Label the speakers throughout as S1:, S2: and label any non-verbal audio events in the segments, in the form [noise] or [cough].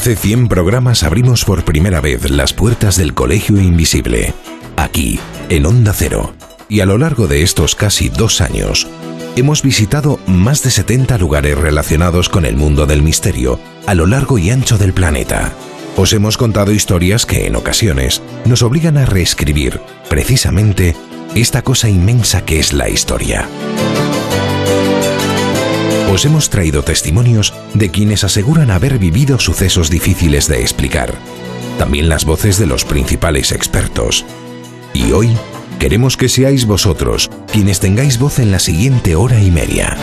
S1: Hace 100 programas abrimos por primera vez las puertas del Colegio Invisible, aquí, en Onda Cero. Y a lo largo de estos casi dos años, hemos visitado más de 70 lugares relacionados con el mundo del misterio, a lo largo y ancho del planeta. Os hemos contado historias que en ocasiones nos obligan a reescribir, precisamente, esta cosa inmensa que es la historia os hemos traído testimonios de quienes aseguran haber vivido sucesos difíciles de explicar, también las voces de los principales expertos. Y hoy queremos que seáis vosotros quienes tengáis voz en la siguiente hora y media.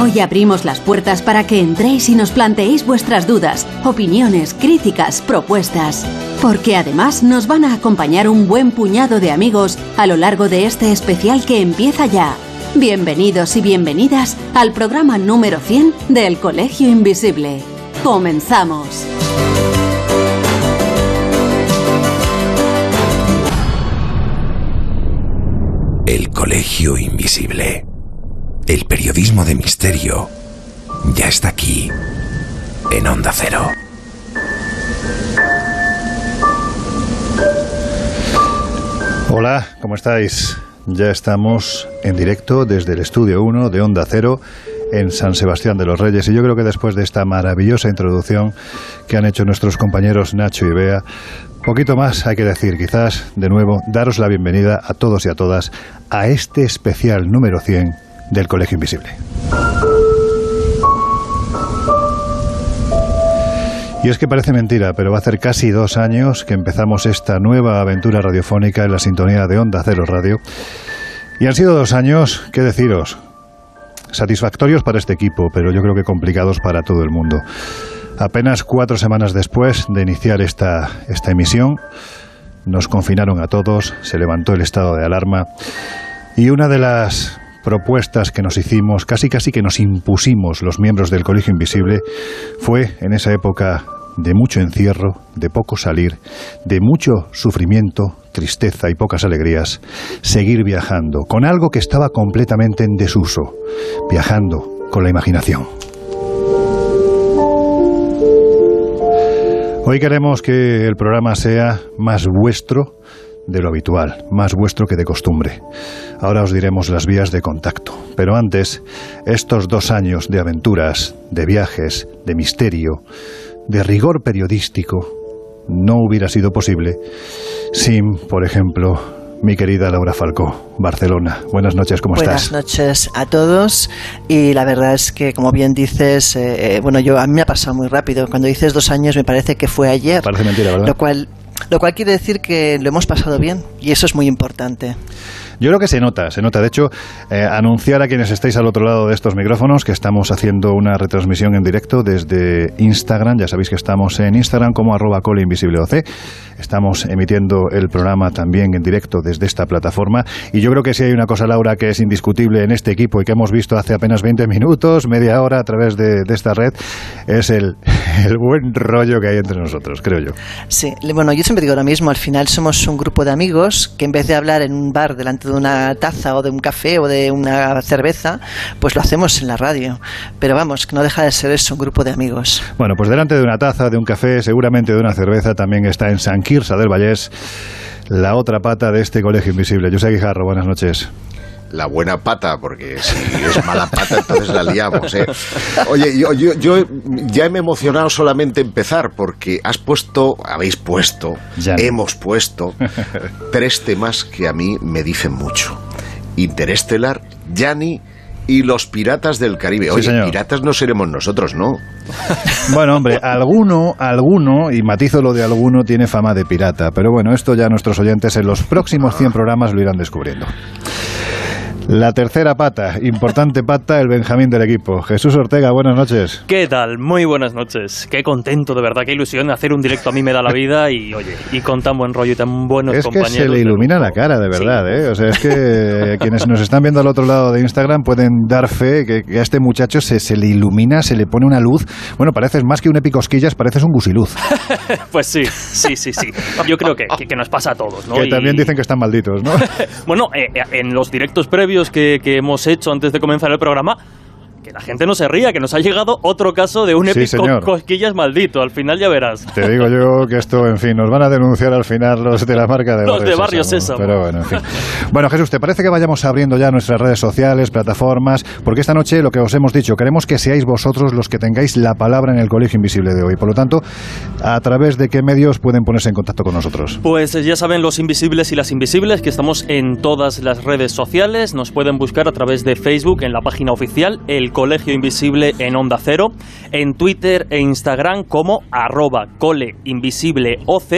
S2: Hoy abrimos las puertas para que entréis y nos planteéis vuestras dudas, opiniones, críticas, propuestas. Porque además nos van a acompañar un buen puñado de amigos a lo largo de este especial que empieza ya. Bienvenidos y bienvenidas al programa número 100 del Colegio Invisible. Comenzamos.
S1: El Colegio Invisible. El periodismo de misterio ya está aquí, en Onda Cero.
S3: Hola, ¿cómo estáis? Ya estamos en directo desde el estudio 1 de Onda Cero en San Sebastián de los Reyes. Y yo creo que después de esta maravillosa introducción que han hecho nuestros compañeros Nacho y Bea, poquito más hay que decir. Quizás, de nuevo, daros la bienvenida a todos y a todas a este especial número 100 del Colegio Invisible. Y es que parece mentira, pero va a hacer casi dos años que empezamos esta nueva aventura radiofónica en la sintonía de Onda Cero Radio. Y han sido dos años, ¿qué deciros? Satisfactorios para este equipo, pero yo creo que complicados para todo el mundo. Apenas cuatro semanas después de iniciar esta, esta emisión, nos confinaron a todos, se levantó el estado de alarma y una de las propuestas que nos hicimos, casi casi que nos impusimos los miembros del Colegio Invisible, fue en esa época de mucho encierro, de poco salir, de mucho sufrimiento, tristeza y pocas alegrías, seguir viajando con algo que estaba completamente en desuso, viajando con la imaginación. Hoy queremos que el programa sea más vuestro de lo habitual, más vuestro que de costumbre. Ahora os diremos las vías de contacto. Pero antes, estos dos años de aventuras, de viajes, de misterio, de rigor periodístico, no hubiera sido posible sin, por ejemplo, mi querida Laura Falcó, Barcelona. Buenas noches, ¿cómo
S4: estás? Buenas noches a todos. Y la verdad es que, como bien dices, eh, eh, bueno, yo a mí me ha pasado muy rápido. Cuando dices dos años, me parece que fue ayer.
S3: Parece mentira, ¿verdad?
S4: Lo cual lo cual quiere decir que lo hemos pasado bien y eso es muy importante.
S3: Yo creo que se nota, se nota. De hecho, eh, anunciar a quienes estáis al otro lado de estos micrófonos que estamos haciendo una retransmisión en directo desde Instagram. Ya sabéis que estamos en Instagram como arroba OC. Estamos emitiendo el programa también en directo desde esta plataforma. Y yo creo que si hay una cosa, Laura, que es indiscutible en este equipo y que hemos visto hace apenas 20 minutos, media hora a través de, esta red, es el, [laughs] el buen rollo que hay entre nosotros, creo yo.
S4: Sí, bueno, yo siempre digo lo mismo. Al final somos un grupo de amigos que en vez de hablar en un bar delante de una taza o de un café o de una cerveza, pues lo hacemos en la radio. Pero vamos, que no deja de ser eso, un grupo de amigos.
S3: Bueno, pues delante de una taza, de un café, seguramente de una cerveza, también está en San Quirsa del Vallés la otra pata de este colegio invisible. José Guijarro, buenas noches
S5: la buena pata, porque si es mala pata, entonces la liamos. ¿eh? Oye, yo, yo, yo, ya me he emocionado solamente empezar, porque has puesto, habéis puesto, hemos puesto tres temas que a mí me dicen mucho. Interestelar, Yanni y los piratas del Caribe. Oye, piratas no seremos nosotros, ¿no?
S3: Bueno, hombre, alguno, alguno, y matizo lo de alguno, tiene fama de pirata. Pero bueno, esto ya nuestros oyentes en los próximos 100 programas lo irán descubriendo. La tercera pata, importante pata, el Benjamín del equipo. Jesús Ortega, buenas noches.
S6: ¿Qué tal? Muy buenas noches. Qué contento, de verdad, qué ilusión. Hacer un directo a mí me da la vida y, oye, y con tan buen rollo y tan buenos compañeros.
S3: Es que se le ilumina la cara, de verdad, ¿eh? O sea, es que [laughs] quienes nos están viendo al otro lado de Instagram pueden dar fe que, a este muchacho se, se, le ilumina, se le pone una luz. Bueno, pareces más que un epicosquillas, pareces un gusiluz. [laughs]
S6: pues sí, sí, sí, sí. Yo creo que, que, nos pasa a todos, ¿no?
S3: Que también dicen que están malditos, ¿no? [laughs]
S6: bueno, eh, eh, en los directos previos que, hemos hecho antes de comenzar el programa, que la gente no se ría, que nos ha llegado otro caso de un épico cosquillas maldito. Al final ya verás.
S3: Te digo yo que esto, en fin, nos van a denunciar al final los de la marca de
S6: Los de Barrio Sésamo.
S3: Pero bueno, en fin. Bueno, Jesús, ¿te parece que vayamos abriendo ya nuestras redes sociales, plataformas? Porque esta noche, lo que os hemos dicho, queremos que seáis vosotros los que tengáis la palabra en el Colegio Invisible de hoy. Por lo tanto, ¿a través de qué medios pueden ponerse en contacto con nosotros?
S6: Pues ya saben los invisibles y las invisibles que estamos en todas las redes sociales. Nos pueden buscar a través de Facebook en la página oficial El Colegio Invisible en Onda Cero, en Twitter e Instagram como arroba coleinvisibleoc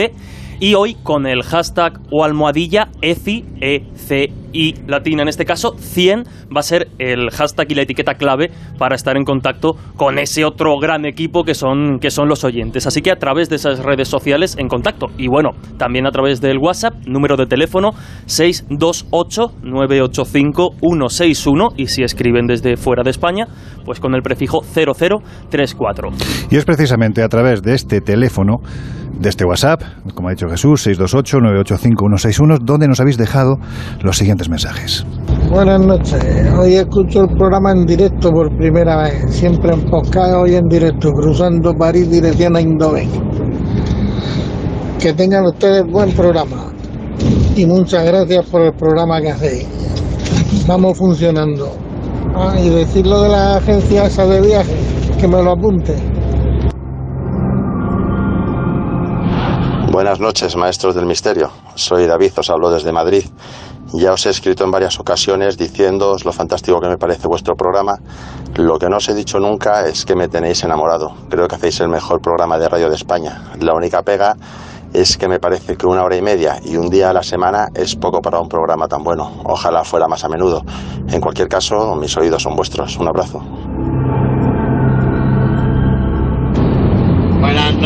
S6: y hoy con el hashtag o almohadilla ECI, e c i latina en este caso, 100 va a ser el hashtag y la etiqueta clave para estar en contacto con ese otro gran equipo que son, que son los oyentes. Así que a través de esas redes sociales en contacto. Y bueno, también a través del WhatsApp, número de teléfono 628-985-161 y si escriben desde fuera de España, pues con el prefijo 0034.
S3: Y es precisamente a través de este teléfono de este WhatsApp, como ha dicho Jesús, 628-985-161, donde nos habéis dejado los siguientes mensajes.
S7: Buenas noches. Hoy escucho el programa en directo por primera vez. Siempre en podcast, hoy en directo, cruzando París dirección a Indoven. Que tengan ustedes buen programa. Y muchas gracias por el programa que hacéis. Vamos funcionando. Ah, y decirlo de la agencia de viaje, que me lo apunte.
S8: Buenas noches, maestros del misterio. Soy David, os hablo desde Madrid. Ya os he escrito en varias ocasiones diciéndoos lo fantástico que me parece vuestro programa. Lo que no os he dicho nunca es que me tenéis enamorado. Creo que hacéis el mejor programa de radio de España. La única pega es que me parece que una hora y media y un día a la semana es poco para un programa tan bueno. Ojalá fuera más a menudo. En cualquier caso, mis oídos son vuestros. Un abrazo.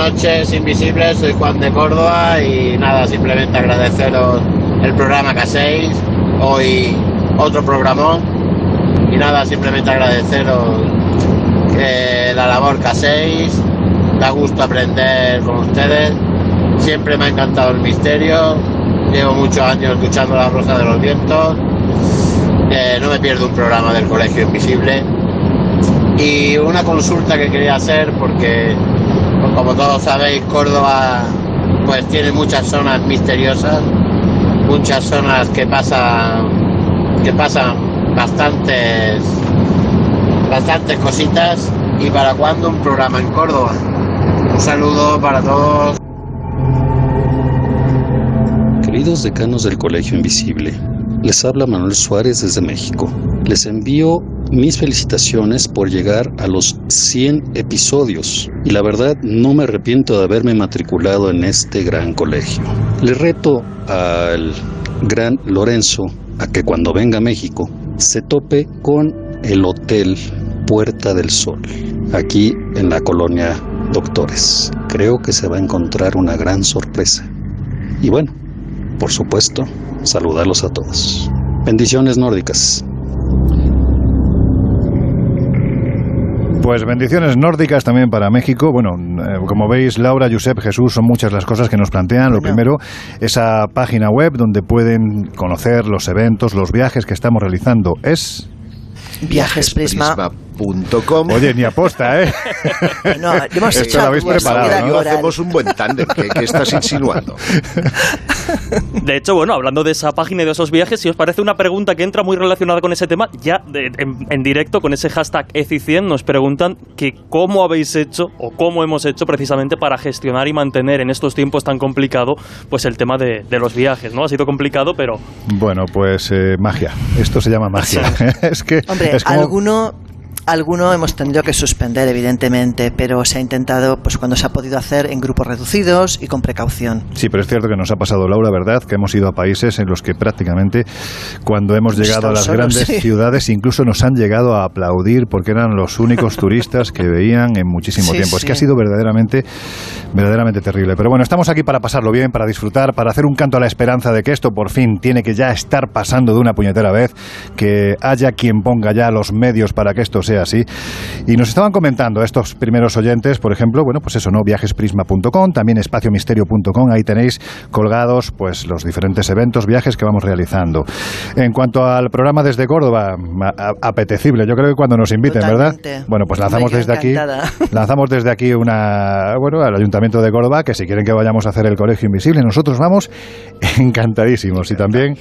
S9: Noches, invisibles. Soy Juan de Córdoba y nada, simplemente agradeceros el programa que hacéis. Hoy otro programón. Y nada, simplemente agradeceros la labor que hacéis. Da gusto aprender con ustedes. Siempre me ha encantado el misterio. Llevo muchos años escuchando La Rosa de los Vientos. no me pierdo un programa del Colegio Invisible. Y una consulta que quería hacer porque como todos sabéis, Córdoba pues tiene muchas zonas misteriosas, muchas zonas que pasan que pasan bastantes bastantes cositas y para cuándo un programa en Córdoba. Un saludo para todos.
S10: Queridos decanos del Colegio Invisible, les habla Manuel Suárez desde México. Les envío mis felicitaciones por llegar a los 100 episodios y la verdad no me arrepiento de haberme matriculado en este gran colegio. Le reto al gran Lorenzo a que cuando venga a México se tope con el Hotel Puerta del Sol, aquí en la colonia Doctores. Creo que se va a encontrar una gran sorpresa. Y bueno, por supuesto, saludarlos a todos. Bendiciones nórdicas.
S3: Pues bendiciones nórdicas también para México. Bueno, eh, como veis, Laura, Josep, Jesús, son muchas las cosas que nos plantean. Lo primero, esa página web donde pueden conocer los eventos, los viajes que estamos realizando es...
S4: Viajes Prisma
S3: Oye, ni aposta, ¿eh? [laughs]
S4: No, hemos
S3: Esto lo habéis preparado, ¿no?
S5: Hacemos un buen tándem. ¿Qué, estás insinuando? [laughs]
S6: De hecho, bueno, hablando de esa página y de esos viajes, si os parece una pregunta que entra muy relacionada con ese tema, ya en, directo con ese hashtag ECI100 nos preguntan que cómo habéis hecho o cómo hemos hecho precisamente para gestionar y mantener en estos tiempos tan complicados pues el tema de, los viajes, ¿no? Ha sido complicado, pero...
S3: Bueno, pues eh, magia. Esto se llama magia. [laughs] es que...
S4: Hombre, alguno Alguno hemos tenido que suspender, evidentemente, pero se ha intentado, pues cuando se ha podido hacer, en grupos reducidos y con precaución.
S3: Sí, pero es cierto que nos ha pasado, Laura, ¿verdad? Que hemos ido a países en los que prácticamente, cuando hemos llegado a las grandes [laughs] ciudades, incluso nos han llegado a aplaudir porque eran los únicos turistas que veían en muchísimo tiempo. Es que ha sido verdaderamente, verdaderamente terrible. Pero bueno, estamos aquí para pasarlo bien, para disfrutar, para hacer un canto a la esperanza de que esto por fin tiene que ya estar pasando de una puñetera vez, que haya quien ponga ya los medios para que esto sea así. Y nos estaban comentando estos primeros oyentes, por ejemplo, bueno, pues eso, ¿no? Viajesprisma.com, también espaciomisterio.com, ahí tenéis colgados pues los diferentes eventos, viajes que vamos realizando. En cuanto al programa desde Córdoba, apetecible, yo creo que cuando nos inviten, ¿verdad? Bueno, pues lanzamos desde aquí, [laughs] lanzamos desde aquí una, bueno, al Ayuntamiento de Córdoba, que si quieren que vayamos a hacer el Colegio Invisible, nosotros vamos encantadísimos. Y también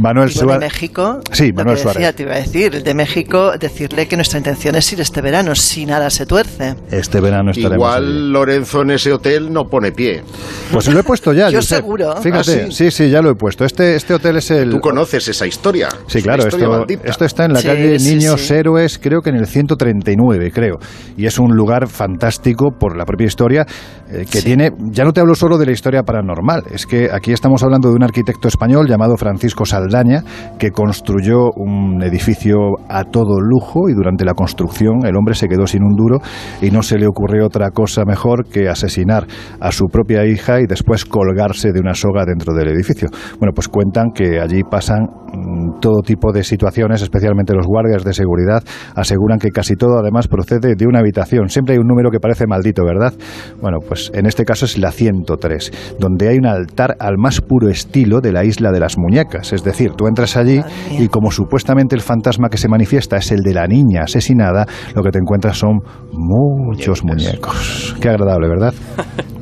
S3: Manuel
S4: Suárez. de México,
S3: sí, Manuel Suárez.
S4: te iba a decir, de México, decirle que nuestra intención es ir este verano, si nada se tuerce.
S3: Este verano estaremos
S5: Igual Lorenzo en ese hotel no pone pie.
S3: Pues lo he puesto ya. [laughs]
S4: Yo seguro.
S3: Fíjate, ¿Ah, sí? sí? ya lo he puesto. Este, este hotel es el...
S5: Tú conoces esa historia.
S3: Sí, claro. esto, esto, está en la calle Niños Héroes, creo que en el 139, creo. Y es un lugar fantástico por la propia historia eh, que tiene... Ya no te hablo solo de la historia paranormal. Es que aquí estamos hablando de un arquitecto español llamado Francisco Saldaña que construyó un edificio a todo lujo y durante la construcción el hombre se quedó sin un duro y no se le ocurrió otra cosa mejor que asesinar a su propia hija y después colgarse de una soga dentro del edificio. Bueno, pues cuentan que allí pasan mm, todo tipo de situaciones, especialmente los guardias de seguridad aseguran que casi todo además procede de una habitación. Siempre hay un número que parece maldito, ¿verdad? Bueno, pues en este caso es la 103, donde hay un altar al más puro estilo de la isla de las muñecas. Es decir, tú entras allí y como supuestamente el fantasma que se manifiesta es el de la niña asesinada, lo que te encuentras son muchos muñecos. Qué agradable, ¿verdad?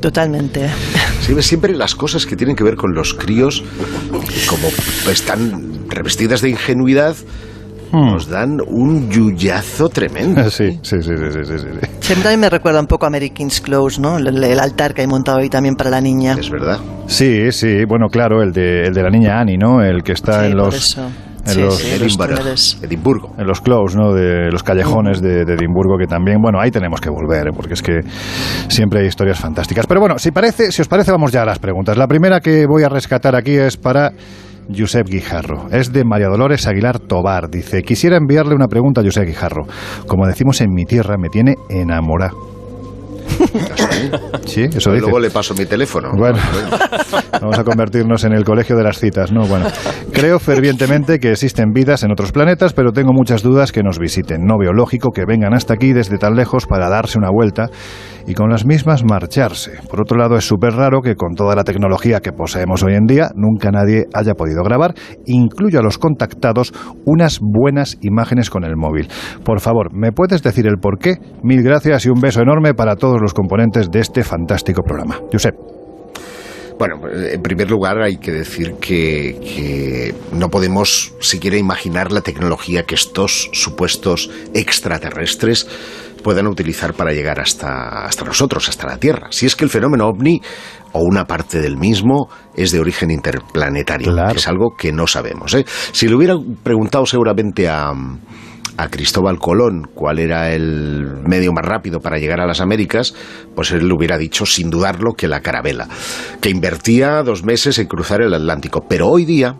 S4: Totalmente.
S5: siempre las cosas que tienen que ver con los críos, como están revestidas de ingenuidad, hmm. nos dan un yuyazo tremendo. [laughs]
S3: Sí, sí, sí, sí, sí,
S4: Siempre me recuerda un poco a Mary King's Close, ¿no? El, altar que hay montado ahí también para la niña.
S5: Es verdad.
S3: Sí, sí, bueno, claro, el de, el de la niña Annie, ¿no? El que está en los
S5: en los Edimburgo.
S3: En los close, ¿no? De los callejones de, Edimburgo, que también, bueno, ahí tenemos que volver, ¿eh? porque es que siempre hay historias fantásticas. Pero bueno, si, parece, si os parece, vamos ya a las preguntas. La primera que voy a rescatar aquí es para Josep Guijarro. Es de María Dolores Aguilar Tobar. Dice, quisiera enviarle una pregunta a Josep Guijarro. Como decimos en mi tierra, me tiene enamorado. [laughs] Sí, eso dice.
S5: Luego le paso mi teléfono.
S3: Bueno, [laughs] vamos a convertirnos en el colegio de las citas, ¿no? Bueno, creo fervientemente que existen vidas en otros planetas, pero tengo muchas dudas que nos visiten. No veo lógico que vengan hasta aquí desde tan lejos para darse una vuelta y con las mismas marcharse. Por otro lado, es súper raro que con toda la tecnología que poseemos hoy en día, nunca nadie haya podido grabar, incluyo a los contactados, unas buenas imágenes con el móvil. Por favor, ¿me puedes decir el por qué? Mil gracias y un beso enorme para todos los componentes de este fantástico programa. Josep.
S5: Bueno, en primer lugar hay que decir que, que, no podemos siquiera imaginar la tecnología que estos supuestos extraterrestres puedan utilizar para llegar hasta, hasta nosotros, hasta la Tierra. Si es que el fenómeno ovni o una parte del mismo es de origen interplanetario, es algo que no sabemos. ¿eh? Si le hubiera preguntado seguramente a, a Cristóbal Colón cuál era el medio más rápido para llegar a las Américas, pues él le hubiera dicho sin dudarlo que la carabela, que invertía dos meses en cruzar el Atlántico. Pero hoy día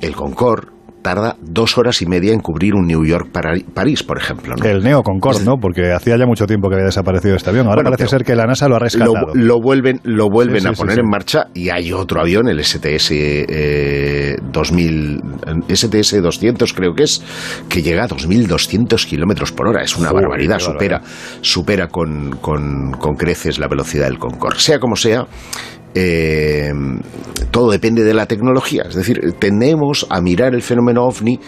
S5: el Concorde tarda dos horas y media en cubrir un New York-París, por ejemplo.
S3: El Neo Concorde, ¿no? Porque hacía ya mucho tiempo que había desaparecido este avión. Ahora parece ser que la NASA lo ha rescatado.
S5: Lo, vuelven, lo vuelven a poner en marcha y hay otro avión, el STS eh, 2000, STS 200 creo que es, que llega a 2.200 kilómetros por hora. Es una barbaridad, supera, supera con, con, con creces la velocidad del Concorde. Sea como sea, eh, todo depende de la tecnología. Es decir, tenemos a mirar el fenómeno ovni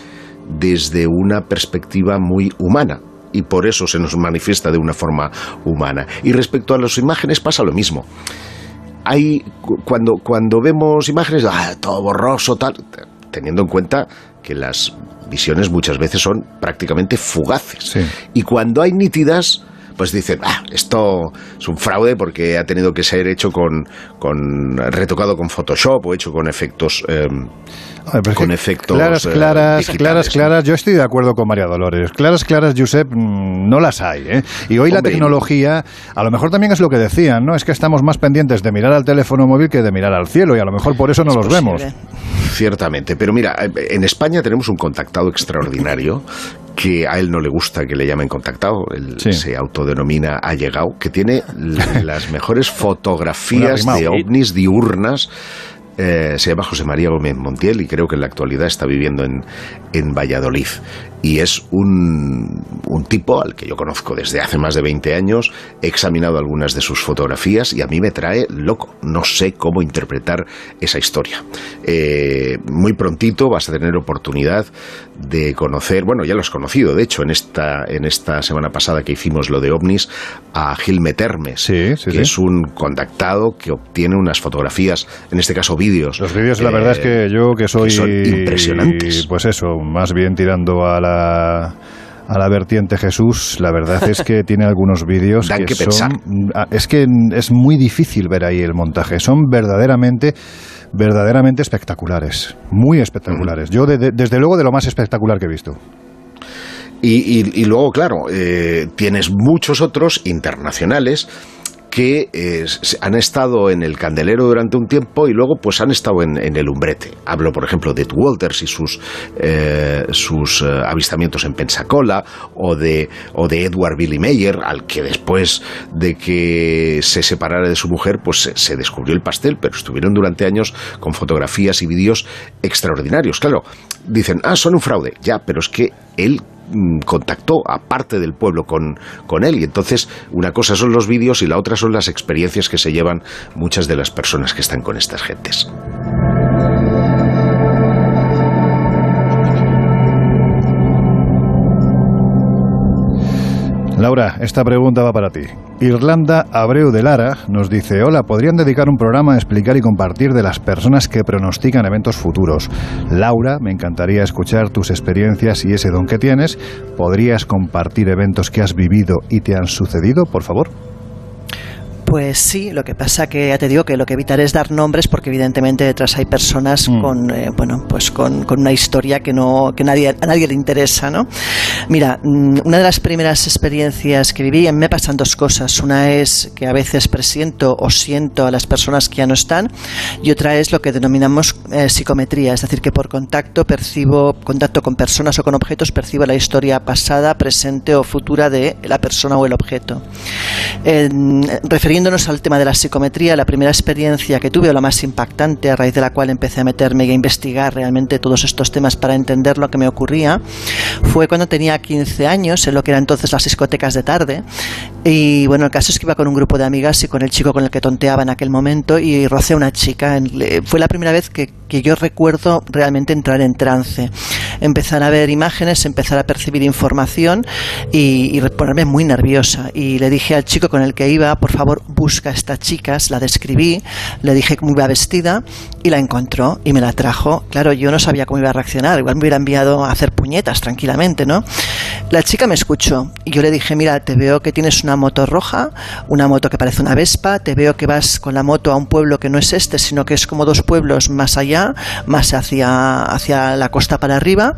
S5: desde una perspectiva muy humana y por eso se nos manifiesta de una forma humana. Y respecto a las imágenes pasa lo mismo. Hay, cuando, cuando vemos imágenes, ah, todo borroso, tal, teniendo en cuenta que las visiones muchas veces son prácticamente fugaces. Y cuando hay nítidas, pues dicen, ah, esto es un fraude porque ha tenido que ser hecho con, con retocado con Photoshop o hecho con efectos... Em, con efectos
S3: claras,
S5: eh,
S3: claras, claras, claras. Yo estoy de acuerdo con María Dolores. Claras, claras, Josep, mm, no las hay. ¿eh? Y hoy la tecnología, a lo mejor también es lo que decían, ¿no? Es que estamos más pendientes de mirar al teléfono móvil que de mirar al cielo y a lo mejor por eso no los vemos.
S5: Ciertamente, pero mira, en España tenemos un contactado extraordinario que a él no le gusta que le llamen contactado, él se autodenomina allegado, que tiene [laughs] las mejores fotografías de ovnis diurnas eh, se llama José María Gómez Montiel y creo que en la actualidad está viviendo en, en Valladolid. Y es un, un, tipo al que yo conozco desde hace más de 20 años, he examinado algunas de sus fotografías y a mí me trae loco, no sé cómo interpretar esa historia. Eh, muy prontito vas a tener oportunidad de conocer, bueno, ya lo has conocido, de hecho, en esta, en esta semana pasada que hicimos lo de ovnis, a Gilme Termes, que es un contactado que obtiene unas fotografías, en este caso vídeos.
S3: Los vídeos, la verdad es que yo que soy...
S5: impresionantes.
S3: Pues eso, más bien tirando a la a la vertiente Jesús, la verdad es que [laughs] tiene algunos vídeos
S5: que, son,
S3: es que es muy difícil ver ahí el montaje, son verdaderamente verdaderamente espectaculares, muy espectaculares. Yo desde luego de lo más espectacular que he visto.
S5: Y, luego, claro, eh, tienes muchos otros internacionales que eh, han estado en el candelero durante un tiempo y luego pues han estado en, el umbrete. Hablo, por ejemplo, de Walters y sus, eh, sus eh, avistamientos en Pensacola o de, o de Edward Billy Mayer, al que después de que se separara de su mujer, pues se, descubrió el pastel, pero estuvieron durante años con fotografías y vídeos extraordinarios. Claro, dicen, ah, son un fraude. Ya, pero es que él Mm, contactó a parte del pueblo con, con él. Y entonces una cosa son los vídeos y la otra son las experiencias que se llevan muchas de las personas que están con estas gentes.
S3: Laura, esta pregunta va para ti. Irlanda Abreu de Lara nos dice, hola, ¿podrían dedicar un programa a explicar y compartir de las personas que pronostican eventos futuros? Laura, me encantaría escuchar tus experiencias y ese don que tienes. ¿Podrías compartir eventos que has vivido y te han sucedido, por favor?
S4: Pues sí, lo que pasa que ya te digo que lo que evitaré es dar nombres porque evidentemente detrás hay personas mm. con eh, bueno pues con, una historia que no que nadie a nadie le interesa, ¿no? Mira, mm, una de las primeras experiencias que viví me pasan dos cosas. Una es que a veces presiento o siento a las personas que ya no están y otra es lo que denominamos eh, psicometría, es decir, que por contacto percibo contacto con personas o con objetos percibo la historia pasada, presente o futura de la persona o el objeto. Al tema de la psicometría, la primera experiencia que tuve, o la más impactante, a raíz de la cual empecé a meterme y a investigar realmente todos estos temas para entender lo que me ocurría, fue cuando tenía 15 años, en lo que eran entonces las discotecas de tarde. Y bueno, el caso es que iba con un grupo de amigas y con el chico con el que tonteaba en aquel momento y rocé a una chica. Fue la primera vez que, yo recuerdo realmente entrar en trance. Empezar a ver imágenes, empezar a percibir información y, ponerme muy nerviosa. Y le dije al chico con el que iba, por favor, busca a esta chica, la describí, le dije cómo iba vestida y la encontró y me la trajo. Claro, yo no sabía cómo iba a reaccionar, igual me hubiera enviado a hacer puñetas tranquilamente, ¿no? La chica me escuchó y yo le dije, mira, te veo que tienes una moto roja, una moto que parece una Vespa, te veo que vas con la moto a un pueblo que no es este, sino que es como dos pueblos más allá, más hacia, hacia la costa para arriba,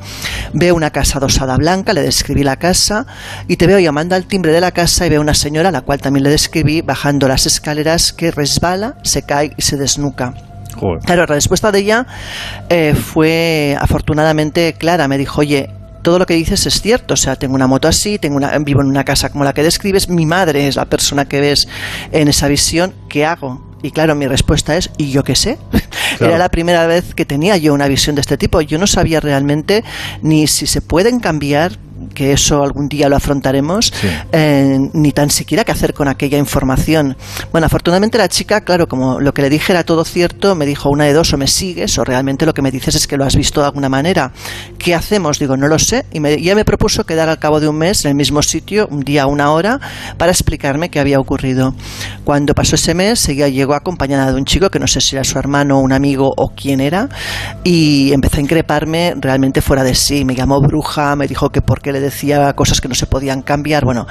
S4: veo una casa dosada blanca, le describí la casa y te veo llamando al timbre de la casa y veo una señora, a la cual también le describí, bajando las escaleras que resbala, se cae y se desnuca. Claro, la respuesta de ella eh, fue afortunadamente clara. Me dijo, oye, todo lo que dices es cierto. O sea, tengo una moto así, tengo una, vivo en una casa como la que describes, mi madre es la persona que ves en esa visión. ¿Qué hago? Y claro, mi respuesta es, ¿y yo qué sé? [laughs] Era la primera vez que tenía yo una visión de este tipo. Yo no sabía realmente ni si se pueden cambiar que eso algún día lo afrontaremos, eh, ni tan siquiera qué hacer con aquella información. Bueno, afortunadamente la chica, claro, como lo que le dije era todo cierto, me dijo una de dos, o me sigues, o realmente lo que me dices es que lo has visto de alguna manera. ¿Qué hacemos? Digo, no lo sé. Y me, ya me propuso quedar al cabo de un mes en el mismo sitio, un día, una hora, para explicarme qué había ocurrido. Cuando pasó ese mes, ella llegó acompañada de un chico que no sé si era su hermano, un amigo o quién era, y empezó a increparme realmente fuera de sí. Me llamó bruja, me dijo que por qué le decía cosas que no se podían cambiar. Bueno,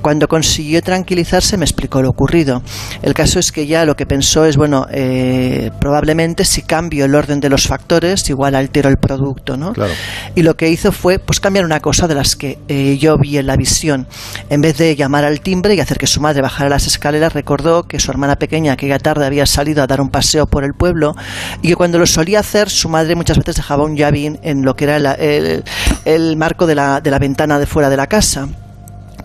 S4: cuando consiguió tranquilizarse me explicó lo ocurrido. El caso es que ya lo que pensó es, bueno, eh, probablemente si cambio el orden de los factores, igual altero el producto, ¿no? Y lo que hizo fue, pues cambiar una cosa de las que eh, yo vi en la visión. En vez de llamar al timbre y hacer que su madre bajara las escaleras, recordó que su hermana pequeña aquella tarde había salido a dar un paseo por el pueblo y que cuando lo solía hacer, su madre muchas veces dejaba un llavín en lo que era el, el marco de la, de la ventana de fuera de la casa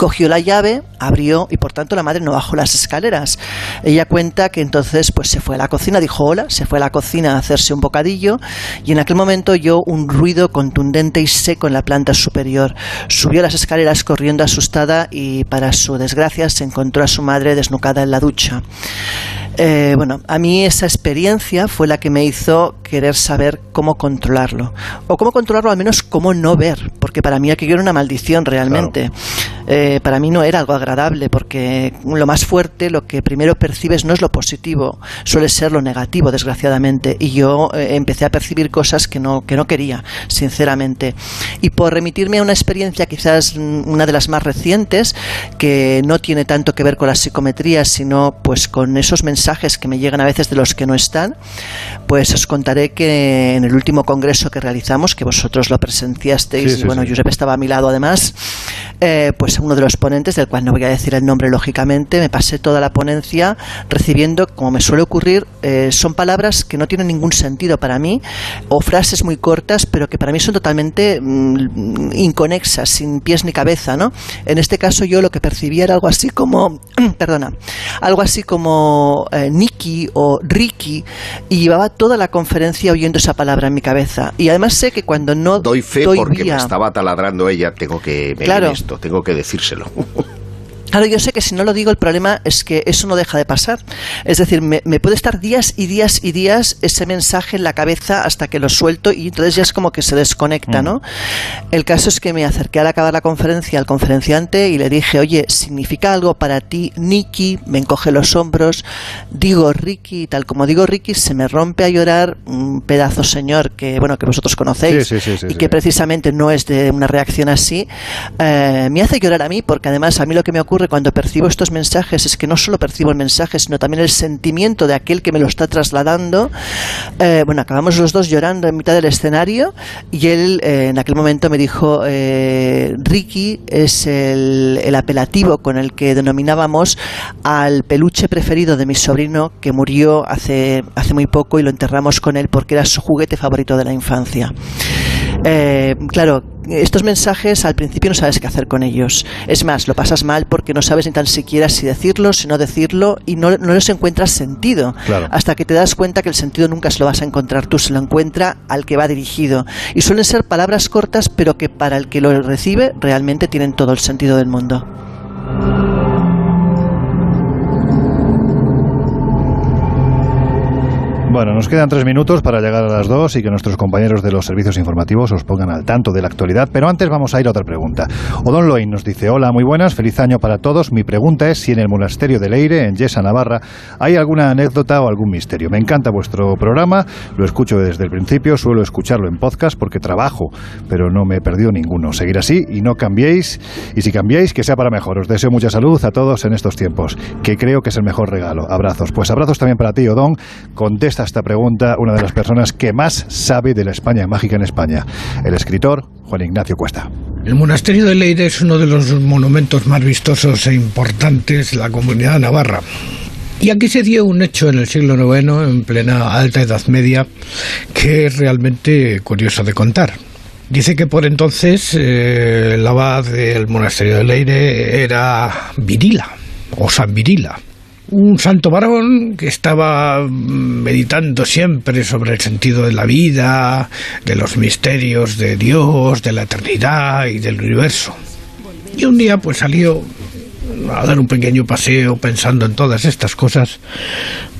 S4: cogió la llave, abrió y por tanto la madre no bajó las escaleras. Ella cuenta que entonces pues se fue a la cocina, dijo hola, se fue a la cocina a hacerse un bocadillo y en aquel momento oyó un ruido contundente y seco en la planta superior. Subió las escaleras corriendo asustada y para su desgracia se encontró a su madre desnucada en la ducha. Eh, bueno, a mí esa experiencia fue la que me hizo querer saber cómo controlarlo. O cómo controlarlo, al menos cómo no ver, porque para mí aquello era una maldición realmente. Eh, para mí no era algo agradable, porque lo más fuerte, lo que primero percibes no es lo positivo, suele ser lo negativo, desgraciadamente. Y yo eh, empecé a percibir cosas que no, que no quería, sinceramente. Y por remitirme a una experiencia quizás mm, una de las más recientes, que no tiene tanto que ver con las psicometrías, sino pues con esos mensajes que me llegan a veces de los que no están, pues os contaré que en el último congreso que realizamos, que vosotros lo presenciasteis, y bueno, Josep estaba a mi lado además, eh, pues uno de los ponentes, del cual no voy a decir el nombre lógicamente, me pasé toda la ponencia recibiendo, como me suele ocurrir, eh, son palabras que no tienen ningún sentido para mí, o frases muy cortas, pero que para mí son totalmente mm, inconexas, sin pies ni cabeza, ¿no? En este caso yo lo que percibía era algo así como, [clears throat] perdona, algo así como eh, Nicky o Ricky y llevaba toda la conferencia oyendo esa palabra en mi cabeza. Y además sé que cuando no
S5: doy fe porque me estaba taladrando ella, tengo que claro. esto, tengo que decírselo.
S4: Claro, yo sé que si no lo digo, el problema es que eso no deja de pasar. Es decir, me, puede estar días y días y días ese mensaje en la cabeza hasta que lo suelto y entonces ya es como que se desconecta, mm. ¿no? El caso es que me acerqué al acabar la conferencia al conferenciante y le dije, oye, ¿significa algo para ti, Nicky? Me encoge los hombros, digo Ricky, tal como digo Ricky, se me rompe a llorar un pedazo señor que, bueno, que vosotros conocéis y que precisamente no es de una reacción así. Eh, me hace llorar a mí porque además a mí lo que me ocurre cuando percibo estos mensajes es que no solo percibo el mensaje, sino también el sentimiento de aquel que me lo está trasladando. Eh, bueno, acabamos los dos llorando en mitad del escenario y él eh, en aquel momento me dijo, eh, Ricky es el, el apelativo con el que denominábamos al peluche preferido de mi sobrino que murió hace, hace muy poco y lo enterramos con él porque era su juguete favorito de la infancia. claro, estos mensajes al principio no sabes qué hacer con ellos. Es más, lo pasas mal porque no sabes ni tan siquiera si decirlo, si no decirlo y no, no les encuentras sentido. Hasta que te das cuenta que el sentido nunca se lo vas a encontrar tú, se lo encuentra al que va dirigido. Y suelen ser palabras cortas, pero que para el que lo recibe realmente tienen todo el sentido del mundo.
S3: Bueno, nos quedan tres minutos para llegar a las dos y que nuestros compañeros de los servicios informativos os pongan al tanto de la actualidad. Pero antes vamos a ir a otra pregunta. Odón Loin nos dice: Hola, muy buenas, feliz año para todos. Mi pregunta es si en el monasterio de Leire, en Yesa, Navarra, hay alguna anécdota o algún misterio. Me encanta vuestro programa, lo escucho desde el principio, suelo escucharlo en podcast porque trabajo, pero no me he perdido ninguno. Seguir así y no cambiéis. Y si cambiáis, que sea para mejor. Os deseo mucha salud a todos en estos tiempos, que creo que es el mejor regalo. Abrazos. Pues abrazos también para ti, Odón. Contesta esta pregunta una de las personas que más sabe de la España mágica en España, el escritor Juan Ignacio Cuesta.
S11: El monasterio de Leire es uno de los monumentos más vistosos e importantes de la comunidad navarra. Y aquí se dio un hecho en el siglo IX, en plena alta Edad Media, que es realmente curioso de contar. Dice que por entonces eh, el abad del monasterio de Leire era Virila, o San Virila, un santo varón que estaba meditando siempre sobre el sentido de la vida, de los misterios de Dios, de la eternidad y del universo. Y un día pues salió a dar un pequeño paseo pensando en todas estas cosas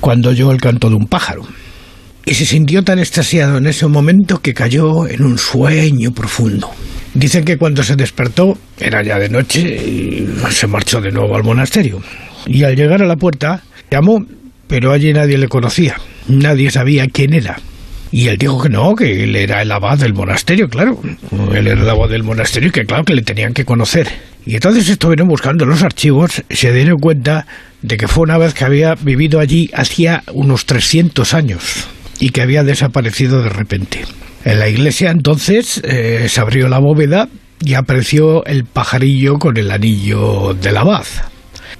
S11: cuando oyó el canto de un pájaro. Y se sintió tan extasiado en ese momento que cayó en un sueño profundo. Dicen que cuando se despertó era ya de noche y se marchó de nuevo al monasterio. Y al llegar a la puerta, llamó, pero allí nadie le conocía. Nadie sabía quién era. Y él dijo que no, que él era el abad del monasterio, claro. Él era el abad del monasterio y que claro que le tenían que conocer. Y entonces estuvieron buscando los archivos y se dieron cuenta de que fue una vez que había vivido allí hacía unos 300 años y que había desaparecido de repente. En la iglesia entonces eh, se abrió la bóveda y apareció el pajarillo con el anillo del abad.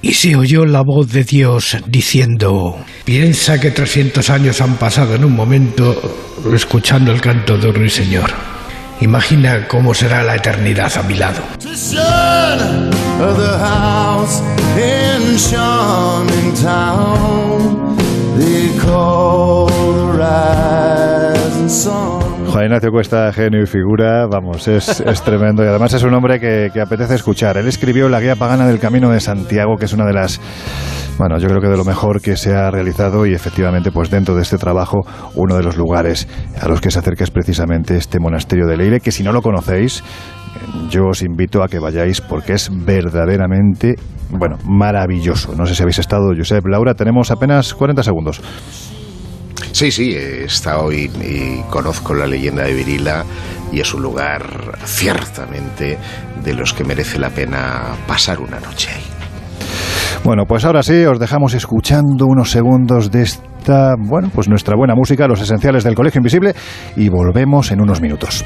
S11: Y se oyó la voz de Dios diciendo, piensa que 300 años han pasado en un momento escuchando el canto de un ruiseñor. Imagina cómo será la eternidad a mi lado.
S3: Juan Ignacio Cuesta, genio y figura, vamos, es, tremendo y además es un hombre que, que, apetece escuchar. Él escribió La Guía Pagana del Camino de Santiago, que es una de las, bueno, yo creo que de lo mejor que se ha realizado y efectivamente, pues dentro de este trabajo, uno de los lugares a los que se acerca es precisamente este monasterio de Leire, que si no lo conocéis, yo os invito a que vayáis porque es verdaderamente, bueno, maravilloso. No sé si habéis estado, Josep, Laura, tenemos apenas 40 segundos.
S5: Sí, sí, he estado y, y, conozco la leyenda de Virila y es un lugar ciertamente de los que merece la pena pasar una noche ahí.
S3: Bueno, pues ahora sí, os dejamos escuchando unos segundos de esta, bueno, pues nuestra buena música, los esenciales del Colegio Invisible, y volvemos en unos minutos.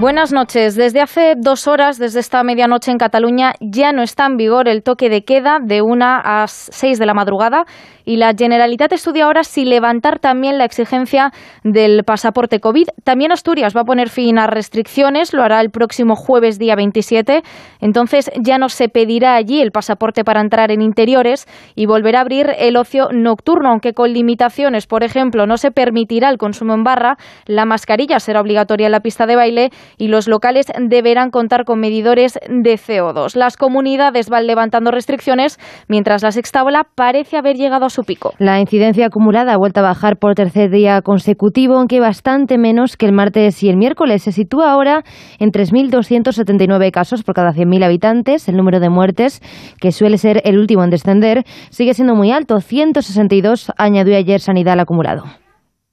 S12: Buenas noches. Desde hace dos horas, desde esta medianoche en Cataluña, ya no está en vigor el toque de queda de una a seis de la madrugada y la Generalitat estudia ahora si levantar también la exigencia del pasaporte COVID. También Asturias va a poner fin a restricciones, lo hará el próximo jueves día 27. Entonces ya no se pedirá allí el pasaporte para entrar en interiores y volverá a abrir el ocio nocturno, aunque con limitaciones. Por ejemplo, no se permitirá el consumo en barra, la mascarilla será obligatoria en la pista de baile y los locales deberán contar con medidores de CO2. Las comunidades van levantando restricciones mientras la sexta ola parece haber llegado a su pico.
S13: La incidencia acumulada ha vuelto a bajar por tercer día consecutivo, aunque bastante menos que el martes y el miércoles. Se sitúa ahora en 3.279 casos por cada 100.000 habitantes. El número de muertes, que suele ser el último en descender, sigue siendo muy alto. 162 añadió ayer Sanidad al acumulado.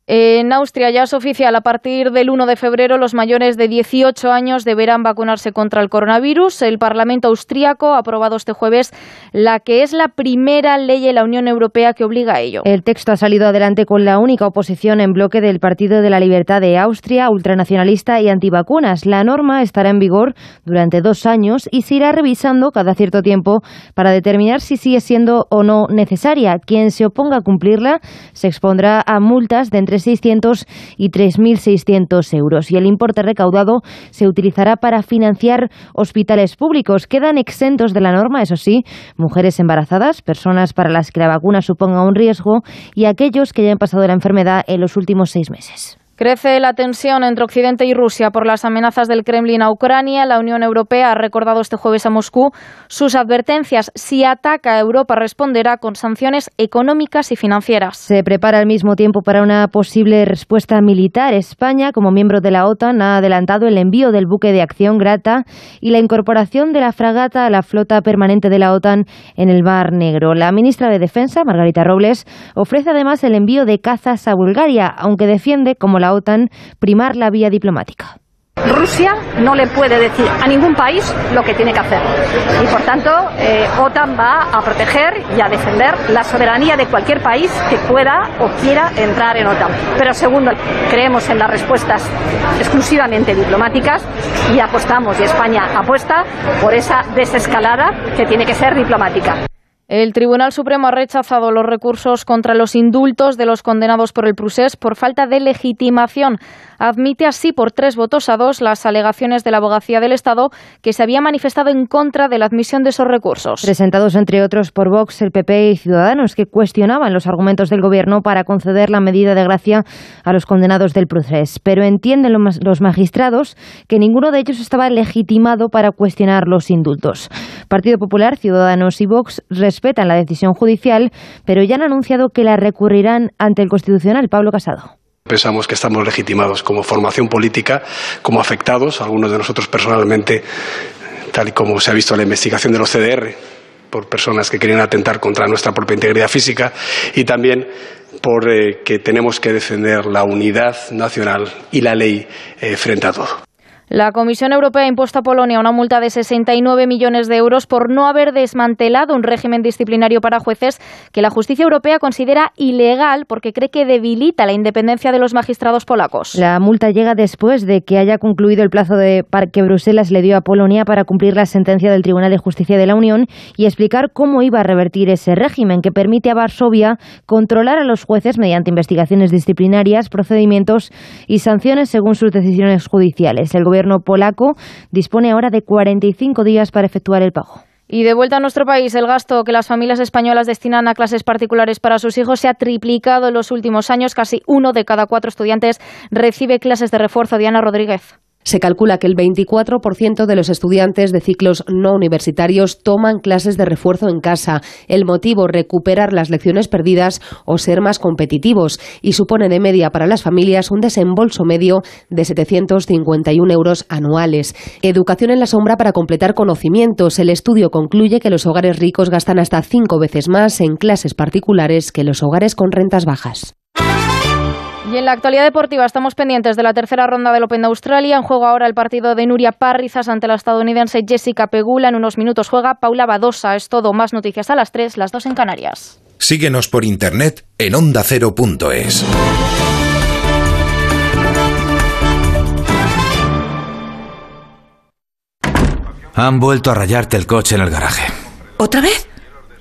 S12: En Austria ya es oficial, a partir del 1 de febrero los mayores de 18 años deberán vacunarse contra el coronavirus. El Parlamento austríaco ha aprobado este jueves la que es la primera ley en la Unión Europea que obliga a ello.
S13: El texto ha salido adelante con la única oposición en bloque del Partido de la Libertad de Austria, ultranacionalista y antivacunas. La norma estará en vigor durante dos años y se irá revisando cada cierto tiempo para determinar si sigue siendo o no necesaria. Quien se oponga a cumplirla se expondrá a multas de entre 600 y 3.600 euros. Y el importe recaudado se utilizará para financiar hospitales públicos. Quedan exentos de la norma, eso sí, mujeres embarazadas, personas para las que la vacuna suponga un riesgo y aquellos que ya han pasado la enfermedad en los últimos seis meses.
S12: Crece la tensión entre Occidente y Rusia por las amenazas del Kremlin a Ucrania. La Unión Europea ha recordado este jueves a Moscú sus advertencias. Si ataca a Europa, responderá con sanciones económicas y financieras.
S13: Se prepara al mismo tiempo para una posible respuesta militar. España, como miembro de la OTAN, ha adelantado el envío del buque de acción Grata y la incorporación de la fragata a la flota permanente de la OTAN en el Mar Negro. La ministra de Defensa, Margarita Robles, ofrece además el envío de cazas a Bulgaria, aunque defiende, como la OTAN primar la vía diplomática.
S14: Rusia no le puede decir a ningún país lo que tiene que hacer. Y por tanto, eh, OTAN va a proteger y a defender la soberanía de cualquier país que pueda o quiera entrar en OTAN. Pero segundo, creemos en las respuestas exclusivamente diplomáticas y apostamos, y España apuesta por esa desescalada que tiene que ser diplomática.
S12: El Tribunal Supremo ha rechazado los recursos contra los indultos de los condenados por el Prusés por falta de legitimación admite así por tres votos a dos las alegaciones de la Abogacía del Estado que se había manifestado en contra de la admisión de esos recursos.
S13: Presentados entre otros por Vox, el PP y Ciudadanos, que cuestionaban los argumentos del Gobierno para conceder la medida de gracia a los condenados del proceso. Pero entienden los magistrados que ninguno de ellos estaba legitimado para cuestionar los indultos. Partido Popular, Ciudadanos y Vox respetan la decisión judicial, pero ya han anunciado que la recurrirán ante el Constitucional. Pablo Casado.
S15: Pensamos que estamos legitimados como formación política, como afectados, algunos de nosotros personalmente, tal y como se ha visto en la investigación de los CDR, por personas que querían atentar contra nuestra propia integridad física y también por eh, que tenemos que defender la unidad nacional y la ley eh, frente a todo.
S12: La Comisión Europea ha impuesto a Polonia una multa de 69 millones de euros por no haber desmantelado un régimen disciplinario para jueces que la justicia europea considera ilegal porque cree que debilita la independencia de los magistrados polacos.
S13: La multa llega después de que haya concluido el plazo de que Bruselas le dio a Polonia para cumplir la sentencia del Tribunal de Justicia de la Unión y explicar cómo iba a revertir ese régimen que permite a Varsovia controlar a los jueces mediante investigaciones disciplinarias, procedimientos y sanciones según sus decisiones judiciales. El gobierno polaco dispone ahora de 45 días para efectuar el pago.
S12: Y de vuelta a nuestro país, el gasto que las familias españolas destinan a clases particulares para sus hijos se ha triplicado en los últimos años. Casi uno de cada cuatro estudiantes recibe clases de refuerzo. Diana Rodríguez.
S16: Se calcula que el 24% de los estudiantes de ciclos no universitarios toman clases de refuerzo en casa. El motivo, recuperar las lecciones perdidas o ser más competitivos y supone de media para las familias un desembolso medio de 751 euros anuales. Educación en la sombra para completar conocimientos. El estudio concluye que los hogares ricos gastan hasta cinco veces más en clases particulares que los hogares con rentas bajas.
S12: Y en la actualidad deportiva estamos pendientes de la tercera ronda del Open de Australia. En juego ahora el partido de Nuria Parrizas ante la estadounidense Jessica Pegula. En unos minutos juega Paula Badosa. Es todo. Más noticias a las 3, las 2 en Canarias.
S1: Síguenos por internet en ondacero.es.
S17: Han vuelto a rayarte el coche en el garaje.
S18: ¿Otra vez?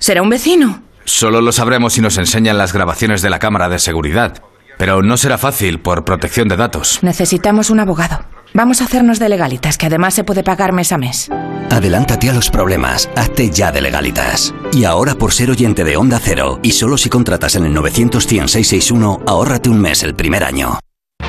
S18: ¿Será un vecino?
S17: Solo lo sabremos si nos enseñan las grabaciones de la cámara de seguridad. Pero no será fácil por protección de datos.
S18: Necesitamos un abogado. Vamos a hacernos de legalitas, que además se puede pagar mes a mes.
S19: Adelántate a los problemas. Hazte ya de legalitas. Y ahora por ser oyente de Onda Cero, y solo si contratas en el 900 ahórrate un mes el primer año.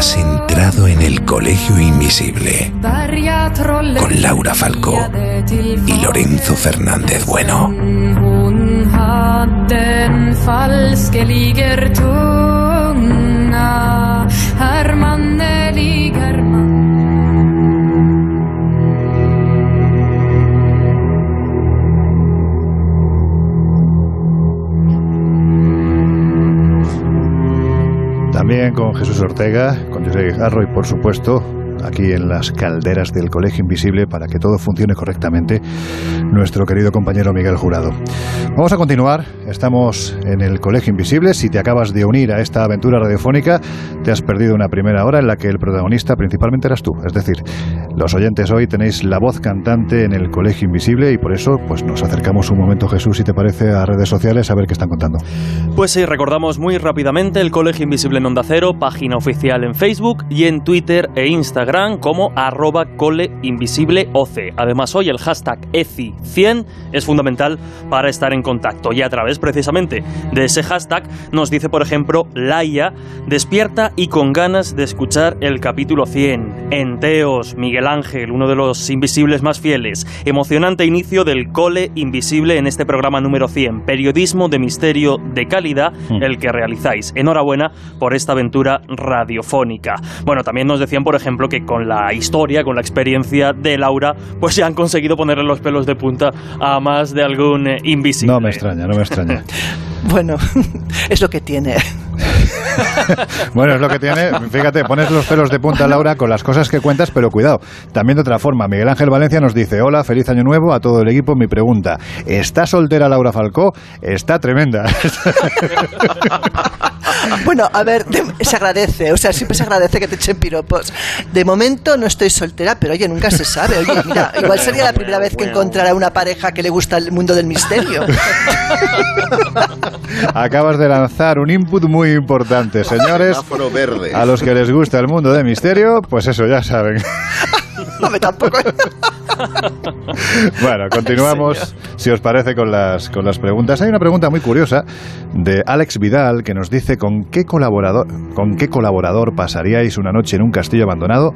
S1: Entrado en el Colegio Invisible con Laura Falcó y Lorenzo Fernández Bueno.
S3: También con Jesús Ortega, con José Garro y por supuesto aquí en las calderas del Colegio Invisible para que todo funcione correctamente, nuestro querido compañero Miguel Jurado. Vamos a continuar, estamos en el Colegio Invisible. Si te acabas de unir a esta aventura radiofónica, te has perdido una primera hora en la que el protagonista principalmente eras tú. Es decir, los oyentes hoy tenéis la voz cantante en el Colegio Invisible y por eso pues nos acercamos un momento, Jesús, si te parece, a redes sociales a ver qué están contando.
S6: Pues sí, recordamos muy rápidamente el Colegio Invisible en Onda Cero, página oficial en Facebook y en Twitter e Instagram como arroba coleinvisibleoc. Además, hoy el hashtag ECI100 es fundamental para estar en contacto. Y a través precisamente de ese hashtag nos dice, por ejemplo, Laia, despierta y con ganas de escuchar el capítulo 100. Enteos, Miguel Ángel, uno de los invisibles más fieles. Emocionante inicio del Cole Invisible en este programa número 100. Periodismo de misterio de calidad, mm. el que realizáis. Enhorabuena por esta aventura radiofónica. Bueno, también nos decían, por ejemplo, que con la historia, con la experiencia de Laura, pues ya han conseguido ponerle los pelos de punta a más de algún eh, invisible.
S3: No me extraña, no me extraña. [laughs]
S4: bueno, [laughs] es lo que tiene. [laughs]
S3: bueno, es lo que tiene. Fíjate, pones los pelos de punta, Laura, con las cosas que cuentas, pero cuidado. También de otra forma, Miguel Ángel Valencia nos dice: Hola, feliz año nuevo a todo el equipo. Mi pregunta: ¿está soltera Laura Falcó? Está tremenda.
S4: Bueno, a ver, se agradece. O sea, siempre se agradece que te echen piropos. De momento no estoy soltera, pero oye, nunca se sabe. Oye, mira, [laughs] igual sería la primera vez que encontrara una pareja que le gusta el mundo del misterio. [laughs]
S3: Acabas de lanzar un input muy importante, [laughs] señores.
S5: Verde.
S3: A los que les gusta el mundo de misterio, pues eso ya saben.
S4: No, me tampoco. [laughs]
S3: bueno, continuamos, si os parece, con las, con las preguntas. Hay una pregunta muy curiosa de Alex Vidal que nos dice con qué colaborador, con qué colaborador pasaríais una noche en un castillo abandonado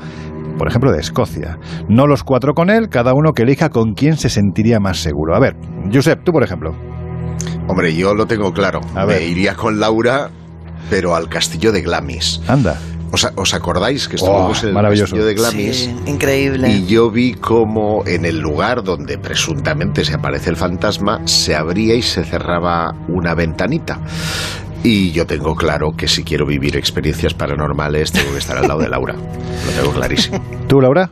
S3: por ejemplo, de Escocia. No los cuatro con él, cada uno que elija con quién se sentiría más seguro. A ver, Josep, tú por ejemplo.
S5: Hombre, yo lo tengo claro. A Me iría con Laura pero al castillo de Glamis.
S3: Anda.
S5: ¿Os, acordáis que estuvimos en el castillo de Glamis?
S4: Sí, increíble.
S5: Y yo vi como en el lugar donde presuntamente se aparece el fantasma, se abría y se cerraba una ventanita. Y yo tengo claro que si quiero vivir experiencias paranormales tengo que estar al lado de Laura. Lo tengo clarísimo.
S3: ¿Tú, Laura?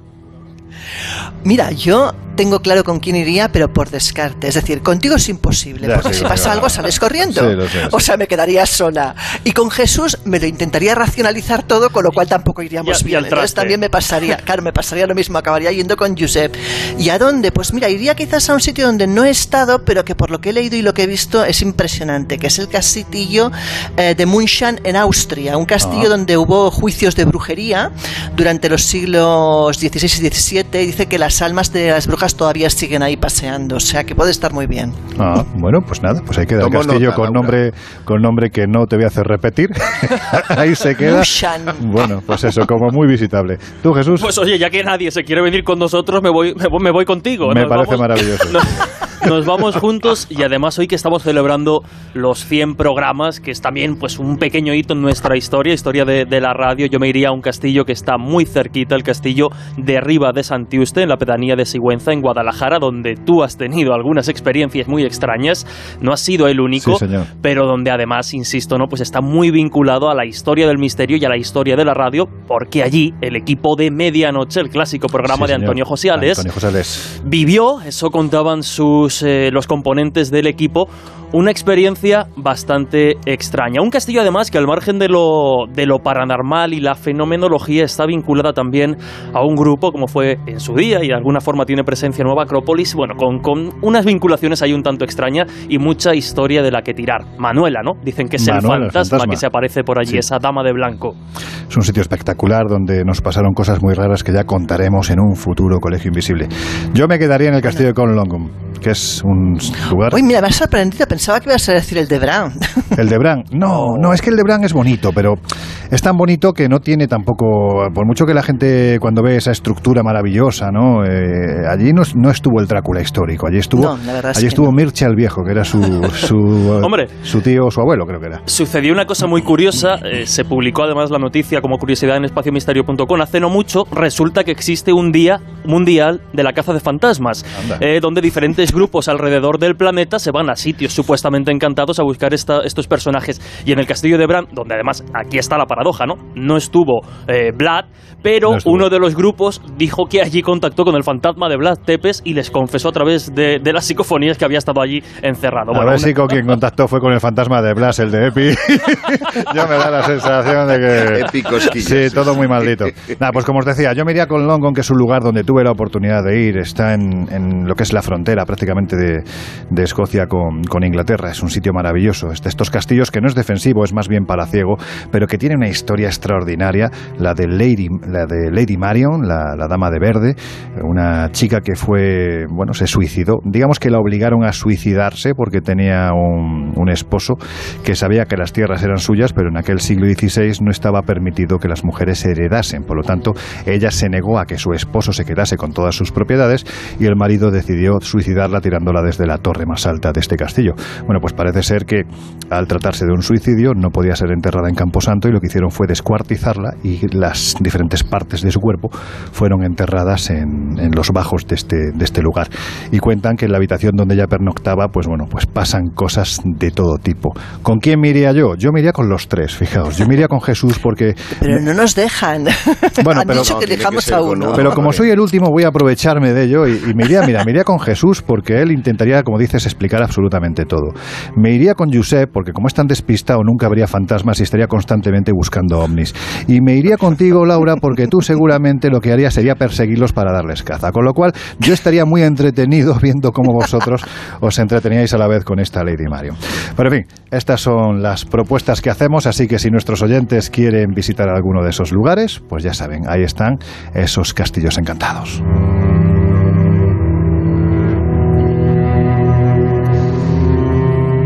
S4: Mira, yo tengo claro con quién iría, pero por descarte. Es decir, contigo es imposible, porque si pasa algo sales corriendo. o sea, me quedaría sola. Y con Jesús me lo intentaría racionalizar todo, con lo cual tampoco iríamos bien. Entonces también me pasaría, claro, me pasaría lo mismo, acabaría yendo con Josep. ¿Y a dónde? Pues mira, iría quizás a un sitio donde no he estado, pero que por lo que he leído y lo que he visto es impresionante, que es el castillo eh, de München en Austria, un castillo ah. donde hubo juicios de brujería durante los siglos XVI y XVII. Dice que las almas de las brujas todavía siguen ahí paseando, o sea que puede estar muy bien.
S3: Ah, bueno, pues nada, pues ahí queda el castillo con nombre con nombre que no te voy a hacer repetir. [laughs] ahí se queda. Bueno, pues eso, como muy visitable. ¿Tú, Jesús?
S6: Pues oye, ya que nadie se quiere venir con nosotros, me voy, me voy, contigo.
S3: Me parece maravilloso. [laughs]
S6: Nos vamos juntos y además hoy que estamos celebrando los 100 programas, que es también pues un pequeño hito en nuestra historia, historia de, la radio, yo me iría a un castillo que está muy cerquita, el castillo de Riva de Santiuste, en la pedanía de Sigüenza, en Guadalajara, donde tú has tenido algunas experiencias muy extrañas. No has sido el único, pero donde además, insisto, no, pues está muy vinculado a la historia del misterio y a la historia de la radio, porque allí el equipo de Medianoche, el clásico programa de Antonio Josiales, vivió, eso contaban sus eh, los, componentes del equipo una experiencia bastante extraña. Un castillo además que al margen de lo, de lo paranormal y la fenomenología está vinculada también a un grupo como fue en su día y de alguna forma tiene presencia en Nueva Acrópolis, bueno, con, con unas vinculaciones ahí un tanto extraña y mucha historia de la que tirar. Manuela, ¿no? Dicen que es el, fantasma que se aparece por allí, esa dama de blanco.
S3: Es un sitio espectacular donde nos pasaron cosas muy raras que ya contaremos en un futuro colegio invisible. Yo me quedaría en el castillo de Conlongum, que es un lugar...
S4: Uy, mira, me ha sorprendido pensar pensaba que ibas a decir el de Bran. [laughs]
S3: El de Bran. No, no, es que el de Bran es bonito, pero es tan bonito que no tiene tampoco. Por mucho que la gente cuando ve esa estructura maravillosa, ¿no? Eh, allí no, no, estuvo el Drácula histórico. Allí estuvo, allí estuvo Mircha el viejo, que era su, su, [laughs]
S6: Hombre,
S3: su tío o su abuelo, creo que era.
S6: Sucedió una cosa muy curiosa. Eh, se publicó además la noticia como curiosidad en espaciomisterio.com hace no mucho. Resulta que existe un día mundial de la caza de fantasmas, eh, donde diferentes grupos alrededor del planeta se van a sitios supuestamente encantados a buscar esta, estos personajes. Y en el castillo de Bran, donde además aquí está la paradoja, ¿no? No estuvo eh, Vlad, pero uno de los grupos dijo que allí contactó con el fantasma de Vlad Tepes y les confesó a través de, las psicofonías que había estado allí encerrado.
S3: A ver si con quien contactó fue con el fantasma de Blas, el de Epi. [laughs] yo me da la sensación de que...
S5: Épicos
S3: Sí, todo muy maldito. Nada, pues como os decía, yo me iría con Longong, que es un lugar donde tuve la oportunidad de ir. Está en, lo que es la frontera prácticamente de, Escocia con, con, Inglaterra. Es un sitio maravilloso. de estos castillos que no es defensivo, es más bien palaciego, pero que tiene una historia extraordinaria, la de Lady, la de Lady Marion, la, dama de verde, una chica que fue, bueno, se suicidó. Digamos que la obligaron a suicidarse porque tenía un, un esposo que sabía que las tierras eran suyas, pero en aquel siglo XVI no estaba permitido que las mujeres heredasen. Por lo tanto, ella se negó a que su esposo se quedase con todas sus propiedades y el marido decidió suicidarla tirándola desde la torre más alta de este castillo. Bueno, pues parece ser que al tratarse de un suicidio no podía ser enterrada en Camposanto y lo que hicieron fue descuartizarla y las diferentes partes de su cuerpo fueron enterradas en, los bajos de este, de este lugar. Y cuentan que en la habitación donde ella pernoctaba, pues bueno, pues pasan cosas de todo tipo. ¿Con quién me iría yo? Yo me iría con los tres, fijaos. Yo me iría con Jesús porque...
S4: Pero no nos dejan. [laughs] Bueno, pero, dicho que dejamos a uno.
S3: Pero como soy el último, voy a aprovecharme de ello y, y me iría, mira, me iría con Jesús porque él intentaría, como dices, explicar absolutamente todo. Me iría con Josep porque como es tan despistado nunca habría fantasmas y estaría constantemente buscando ovnis. Y me iría contigo, Laura, porque tú seguramente lo que harías sería perseguirlos para darles caza. Con lo cual yo estaría muy entretenido viendo cómo vosotros os entreteníais a la vez con esta Lady Mario. Pero en fin, estas son las propuestas que hacemos, así que si nuestros oyentes quieren visitar alguno de esos lugares, pues ya saben, ahí están esos castillos encantados.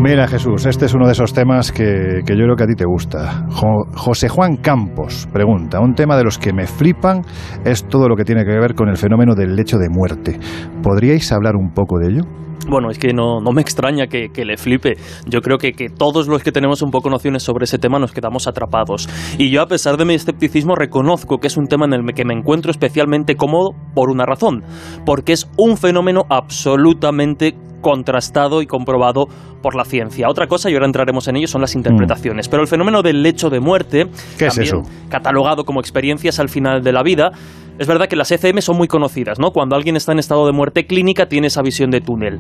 S3: Mira Jesús, este es uno de esos temas que, yo creo que a ti te gusta. José Juan Campos pregunta, un tema de los que me flipan es todo lo que tiene que ver con el fenómeno del lecho de muerte. ¿Podríais hablar un poco de ello?
S6: Bueno, es que no, no me extraña que, le flipe. Yo creo que, que, todos los que tenemos un poco nociones sobre ese tema nos quedamos atrapados. Y yo, a pesar de mi escepticismo, reconozco que es un tema en el que me encuentro especialmente cómodo por una razón. Porque es un fenómeno absolutamente contrastado y comprobado por la ciencia. Otra cosa, y ahora entraremos en ello, son las mm. interpretaciones. Pero el fenómeno del lecho de muerte,
S3: ¿Qué es eso?
S6: catalogado como experiencias al final de la vida, es verdad que las ECM son muy conocidas, ¿no? Cuando alguien está en estado de muerte clínica tiene esa visión de túnel.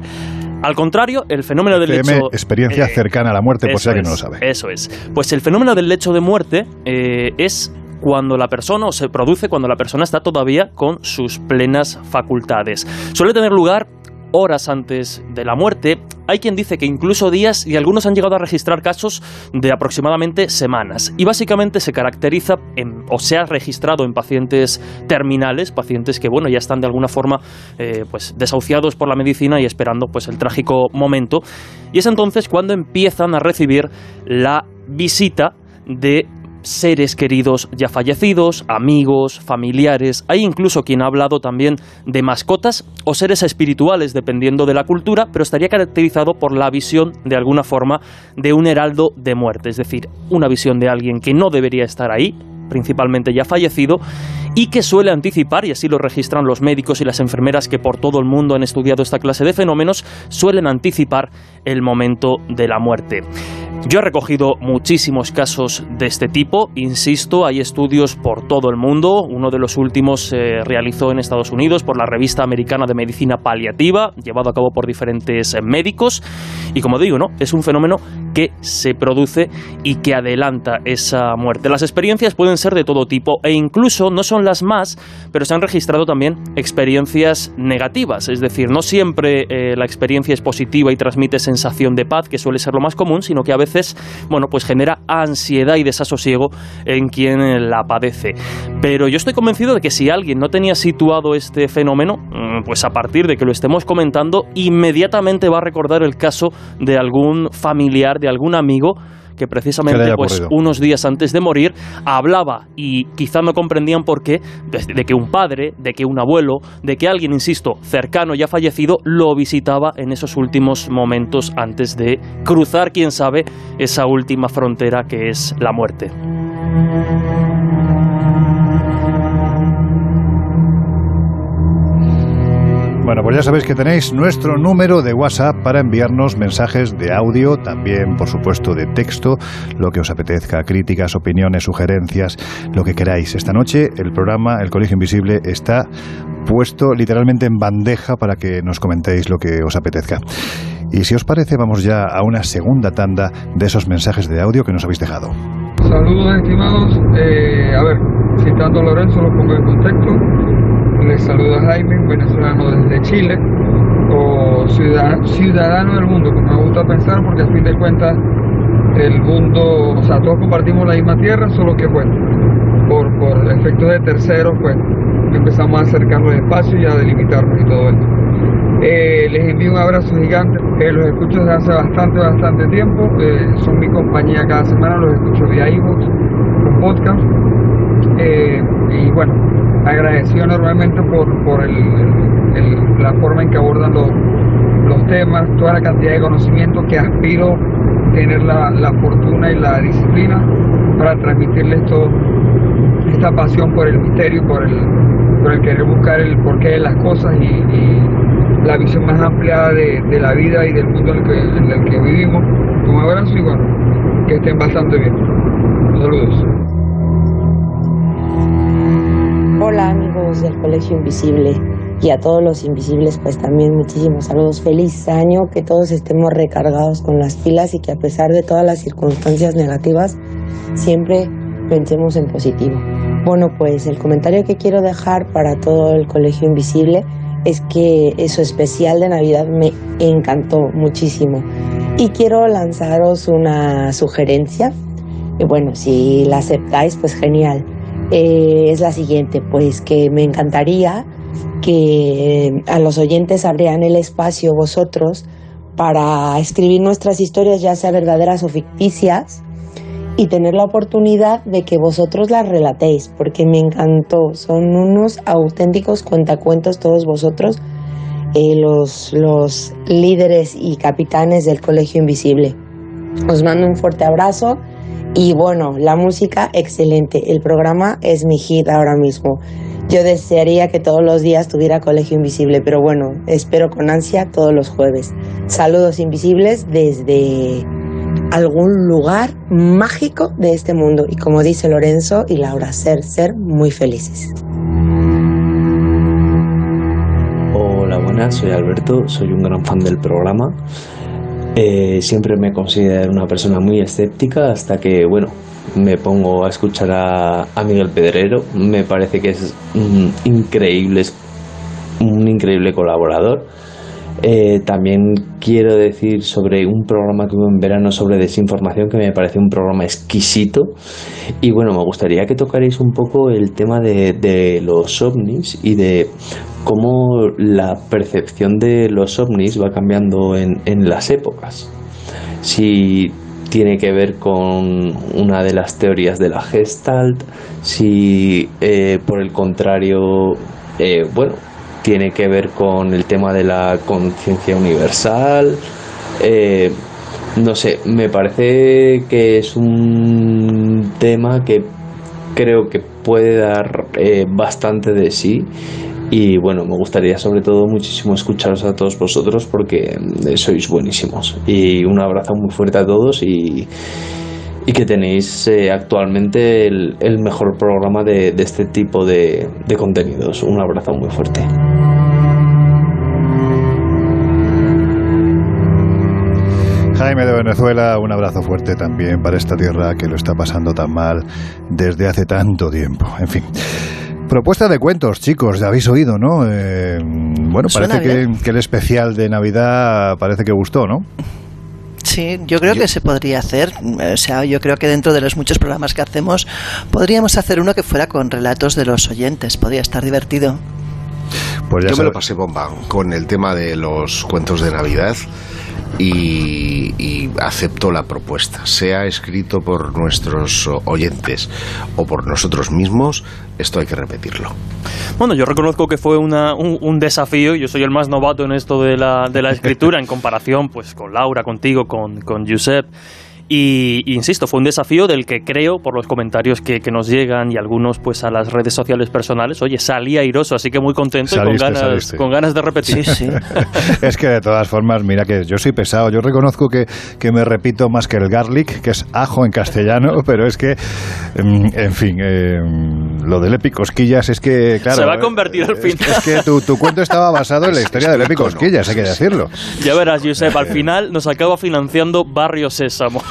S6: Al contrario, el fenómeno del
S3: ECM,
S6: lecho...
S3: experiencia eh, cercana a la muerte, por si alguien no lo sabe.
S6: Eso es. Pues el fenómeno del lecho de muerte eh, es cuando la persona, o se produce cuando la persona está todavía con sus plenas facultades. Suele tener lugar horas antes de la muerte. Hay quien dice que incluso días y algunos han llegado a registrar casos de aproximadamente semanas. Y básicamente se caracteriza o se ha registrado en pacientes terminales, pacientes que bueno ya están de alguna forma eh, pues desahuciados por la medicina y esperando pues el trágico momento. Y es entonces cuando empiezan a recibir la visita de seres queridos ya fallecidos, amigos, familiares. Hay incluso quien ha hablado también de mascotas o seres espirituales, dependiendo de la cultura, pero estaría caracterizado por la visión, de alguna forma, de un heraldo de muerte, es decir, una visión de alguien que no debería estar ahí, principalmente ya fallecido, y que suele anticipar, y así lo registran los médicos y las enfermeras que por todo el mundo han estudiado esta clase de fenómenos, suelen anticipar el momento de la muerte. Yo he recogido muchísimos casos de este tipo, insisto, hay estudios por todo el mundo, uno de los últimos se realizó en Estados Unidos por la revista americana de medicina paliativa, llevado a cabo por diferentes médicos, y como digo, ¿no? es un fenómeno que se produce y que adelanta esa muerte. Las experiencias pueden ser de todo tipo e incluso no son las más, pero se han registrado también experiencias negativas, es decir, no siempre eh, la experiencia es positiva y transmite sensación de paz, que suele ser lo más común, sino que a veces, bueno, pues genera ansiedad y desasosiego en quien la padece. Pero yo estoy convencido de que si alguien no tenía situado este fenómeno, mm, pues a partir de que lo estemos comentando, inmediatamente va a recordar el caso de algún familiar, de algún amigo que precisamente pues, unos días antes de morir hablaba y quizá no comprendían por qué de, que un padre, de que un abuelo, de que alguien, insisto, cercano ya fallecido, lo visitaba en esos últimos momentos antes de cruzar, quién sabe, esa última frontera que es la muerte.
S3: Bueno, pues ya sabéis que tenéis nuestro número de WhatsApp para enviarnos mensajes de audio, también por supuesto de texto, lo que os apetezca, críticas, opiniones, sugerencias, lo que queráis. Esta noche el programa El Colegio Invisible está puesto literalmente en bandeja para que nos comentéis lo que os apetezca. Y si os parece, vamos ya a una segunda tanda de esos mensajes de audio que nos habéis dejado.
S20: Saludos estimados. Eh, a ver, citando a Lorenzo, lo pongo en contexto. Les saluda Jaime, venezolano desde Chile, o ciudadano del mundo, como me gusta pensar, porque a fin de cuentas el mundo, o sea, todos compartimos la misma tierra, solo que bueno, por, por efectos de terceros, pues empezamos a acercarnos despacio y a delimitarnos y todo esto. Eh, les envío un abrazo gigante, eh, los escucho desde hace bastante, bastante tiempo, eh, son mi compañía cada semana, los escucho vía ebooks, con podcast, y bueno, agradecido enormemente por, por el, la forma en que abordan los, los, temas, toda la cantidad de conocimiento que aspiro tener la, la fortuna y la disciplina para transmitirles todo, esta pasión por el misterio, por el, por el querer buscar el porqué de las cosas y, la visión más amplia de, de, la vida y del mundo en el que, en el que vivimos. Un abrazo y bueno, que estén bastante bien. Saludos.
S21: Hola amigos del Colegio Invisible y a todos los invisibles pues también muchísimos saludos. Feliz año, que todos estemos recargados con las pilas y que a pesar de todas las circunstancias negativas siempre pensemos en positivo. Bueno pues el comentario que quiero dejar para todo el Colegio Invisible es que eso especial de Navidad me encantó muchísimo y quiero lanzaros una sugerencia. Y bueno, si la aceptáis pues genial eh, es la siguiente, pues que me encantaría que a los oyentes abrieran el espacio vosotros para escribir nuestras historias, ya sea verdaderas o ficticias, y tener la oportunidad de que vosotros las relatéis, porque me encantó. Son unos auténticos cuentacuentos todos vosotros, eh, los, los líderes y capitanes del Colegio Invisible. Os mando un fuerte abrazo y bueno, la música, excelente. El programa es mi hit ahora mismo. Yo desearía que todos los días tuviera Colegio Invisible, pero bueno, espero con ansia todos los jueves. Saludos invisibles desde algún lugar mágico de este mundo. Y como dice Lorenzo y Laura, ser, ser muy felices.
S22: Hola, buenas, soy Alberto, soy un gran fan del programa. Eh, siempre me considero una persona muy escéptica hasta que, bueno, me pongo a escuchar a, Miguel Pedrero. Me parece que es increíble, un increíble colaborador. Eh, también quiero decir sobre un programa que hubo en verano sobre desinformación que me parece un programa exquisito. Y bueno, me gustaría que tocaréis un poco el tema de, los ovnis y de cómo la percepción de los ovnis va cambiando en, las épocas. Si tiene que ver con una de las teorías de la Gestalt, si eh, por el contrario, eh, bueno, tiene que ver con el tema de la conciencia universal. Eh, no sé, me parece que es un tema que creo que puede dar bastante de sí y bueno, me gustaría sobre todo muchísimo escucharos a todos vosotros porque eh, sois buenísimos. Y un abrazo muy fuerte a todos y, y que tenéis eh, actualmente el, mejor programa de, este tipo de, contenidos. Un abrazo muy fuerte.
S3: Jaime de Venezuela, un abrazo fuerte también para esta tierra que lo está pasando tan mal desde hace tanto tiempo. En fin. Propuesta de cuentos, chicos, ya habéis oído, ¿no? Eh, bueno, parece que, que, el especial de Navidad parece que gustó, ¿no?
S4: Sí, yo creo que se podría hacer. O sea, yo creo que dentro de los muchos programas que hacemos, podríamos hacer uno que fuera con relatos de los oyentes. Podría estar divertido.
S5: Pues yo me lo pasé bomba con el tema de los cuentos de Navidad y, y, acepto la propuesta. Sea escrito por nuestros oyentes o por nosotros mismos, esto hay que repetirlo.
S6: Bueno, yo reconozco que fue una, un, desafío. Yo soy el más novato en esto de la, de la escritura en comparación pues, con Laura, contigo, con, con Giuseppe. Y, insisto, fue un desafío del que creo, por los comentarios que, nos llegan y algunos pues a las redes sociales personales, oye, salí airoso, así que muy contento y con ganas, con ganas de repetir.
S4: Sí, [laughs]
S3: es que de todas formas, mira que yo soy pesado, yo reconozco que, que, me repito más que el garlic, que es ajo en castellano, [laughs] pero es que, mm, en fin, eh, lo del Epi Cosquillas es que, claro...
S6: Se va a convertir al final.
S3: Es, que tu, tu, cuento estaba basado en la historia del Epi Cosquillas, hay que decirlo.
S6: Ya verás, Josep, al final nos acaba financiando Barrio Sésamo.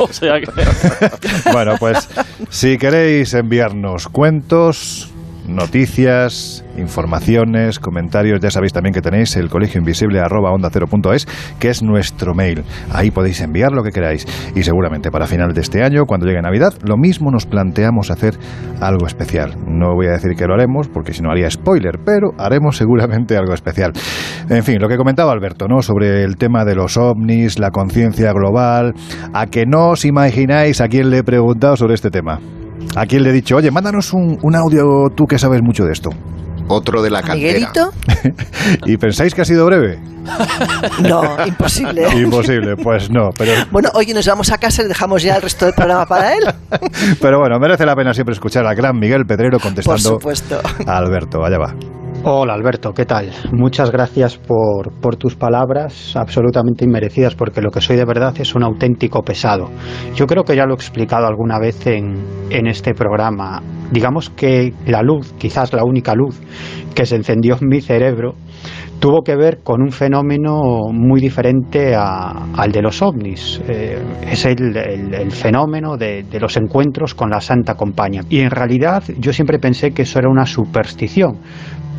S6: [laughs]
S3: bueno, pues si queréis enviarnos cuentos, noticias, informaciones, comentarios. Ya sabéis también que tenéis el colegio invisible arroba onda cero punto es, que es nuestro mail. Ahí podéis enviar lo que queráis. Y seguramente para final de este año, cuando llegue Navidad, lo mismo nos planteamos hacer algo especial. No voy a decir que lo haremos, porque si no haría spoiler, pero haremos seguramente algo especial. En fin, lo que comentaba Alberto, ¿no? Sobre el tema de los ovnis, la conciencia global. A que no os imagináis a quién le he preguntado sobre este tema. ¿A quién le he dicho, oye, mándanos un, un audio tú que sabes mucho de esto?
S5: Otro de la cantera.
S4: ¿Miguelito? [laughs]
S3: ¿Y pensáis que ha sido breve? [laughs]
S4: No, imposible. [laughs]
S3: Imposible, pues no. Pero...
S4: Bueno, hoy nos vamos a casa y dejamos ya el resto del programa para él.
S3: Pero bueno, merece la pena siempre escuchar al gran Miguel Pedrero contestando
S4: Por supuesto.
S3: a Alberto. Allá va.
S23: Hola Alberto, ¿qué tal? Muchas gracias por, por, tus palabras absolutamente inmerecidas porque lo que soy de verdad es un auténtico pesado. Yo creo que ya lo he explicado alguna vez en, en este programa. Digamos que la luz, quizás la única luz que se encendió en mi cerebro, tuvo que ver con un fenómeno muy diferente a, al de los ovnis. Eh, es el, el, el fenómeno de, de, los encuentros con la Santa Compañía. Y en realidad yo siempre pensé que eso era una superstición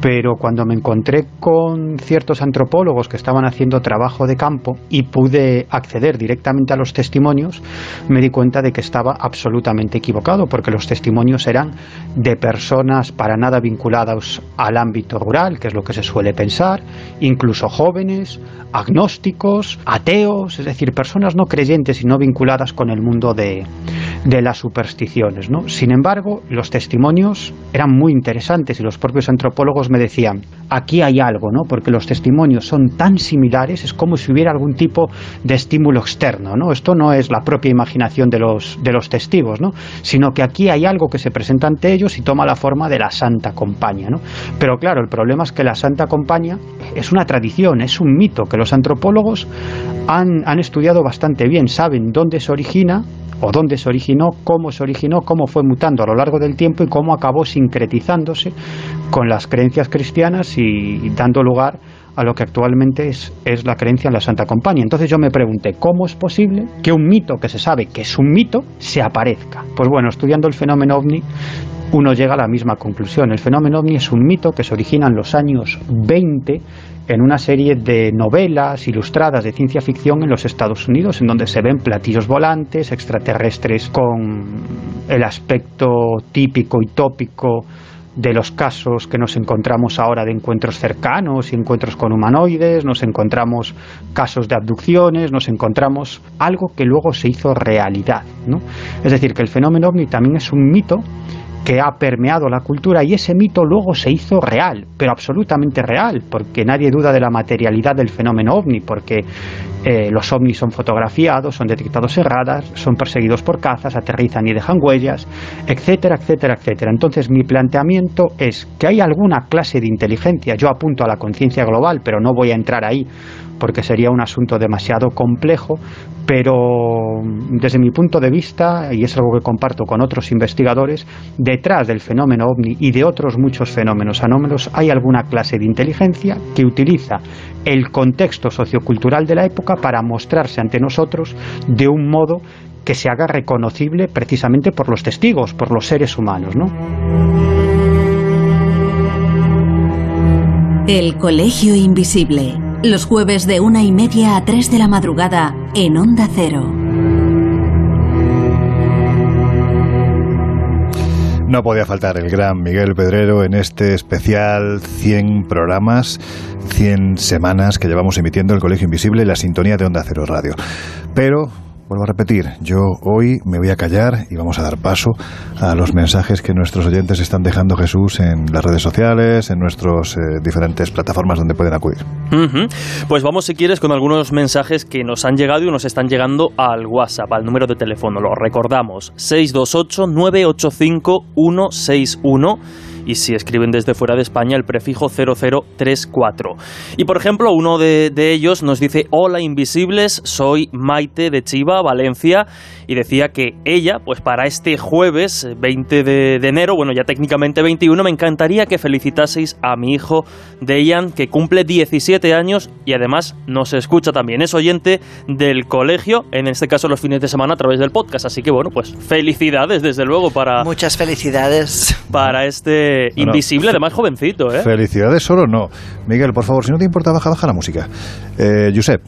S23: pero cuando me encontré con ciertos antropólogos que estaban haciendo trabajo de campo y pude acceder directamente a los testimonios, me di cuenta de que estaba absolutamente equivocado, porque los testimonios eran de personas para nada vinculadas al ámbito rural, que es lo que se suele pensar, incluso jóvenes, agnósticos, ateos, es decir, personas no creyentes y no vinculadas con el mundo de, las supersticiones. Sin embargo, los testimonios eran muy interesantes y los propios antropólogos me decían, aquí hay algo, ¿no? Porque los testimonios son tan similares, es como si hubiera algún tipo de estímulo externo, ¿no? Esto no es la propia imaginación de los, de los testigos, ¿no? Sino que aquí hay algo que se presenta ante ellos y toma la forma de la Santa Compañía, ¿no? Pero claro, el problema es que la Santa Compañía es una tradición, es un mito que los antropólogos han, han estudiado bastante bien, saben dónde se origina, o dónde se originó, cómo se originó, cómo fue mutando a lo largo del tiempo y cómo acabó sincretizándose con las creencias cristianas y dando lugar a lo que actualmente es, es, la creencia en la Santa Compañía. Entonces yo me pregunté, ¿cómo es posible que un mito que se sabe que es un mito se aparezca? Pues bueno, estudiando el fenómeno ovni, uno llega a la misma conclusión. El fenómeno ovni es un mito que se origina en los años 20 en una serie de novelas ilustradas de ciencia ficción en los Estados Unidos, en donde se ven platillos volantes, extraterrestres con el aspecto típico y tópico de los casos que nos encontramos ahora de encuentros cercanos y encuentros con humanoides, nos encontramos casos de abducciones, nos encontramos algo que luego se hizo realidad. ¿no? Es decir, que el fenómeno ovni también es un mito que ha permeado la cultura y ese mito luego se hizo real, pero absolutamente real, porque nadie duda de la materialidad del fenómeno ovni, porque eh, los ovnis son fotografiados, son detectados en radar, son perseguidos por cazas, aterrizan y dejan huellas, etcétera, etcétera, etcétera. Entonces mi planteamiento es que hay alguna clase de inteligencia, yo apunto a la conciencia global, pero no voy a entrar ahí porque sería un asunto demasiado complejo, pero desde mi punto de vista, y es algo que comparto con otros investigadores, detrás del fenómeno ovni y de otros muchos fenómenos anómalos hay alguna clase de inteligencia que utiliza el contexto sociocultural de la época para mostrarse ante nosotros de un modo que se haga reconocible precisamente por los testigos, por los seres humanos, ¿no?
S2: El Colegio Invisible. Los jueves de una y media a tres de la madrugada en Onda Cero.
S3: No podía faltar el gran Miguel Pedrero en este especial 100 programas, 100 semanas que llevamos emitiendo el Colegio Invisible, la sintonía de Onda Cero Radio. Pero Vuelvo a repetir, yo hoy me voy a callar y vamos a dar paso a los mensajes que nuestros oyentes están dejando Jesús en las redes sociales, en nuestras eh, diferentes plataformas donde pueden acudir.
S6: Pues vamos, si quieres, con algunos mensajes que nos han llegado y nos están llegando al WhatsApp, al número de teléfono. Lo recordamos, 628-985-161 y si escriben desde fuera de España el prefijo 0034. Y por ejemplo, uno de, ellos nos dice, hola invisibles, soy Maite de Chiva, Valencia, y decía que ella, pues para este jueves 20 de, enero, bueno ya técnicamente 21, me encantaría que felicitaseis a mi hijo Dejan, que cumple 17 años y además nos escucha también, es oyente del colegio, en este caso los fines de semana a través del podcast, así que bueno, pues felicidades desde luego para...
S4: Muchas felicidades.
S6: Para este invisible, además jovencito, ¿eh?
S3: Felicidades solo no. Miguel, por favor, si no te importa, baja, baja la música. Eh, Josep.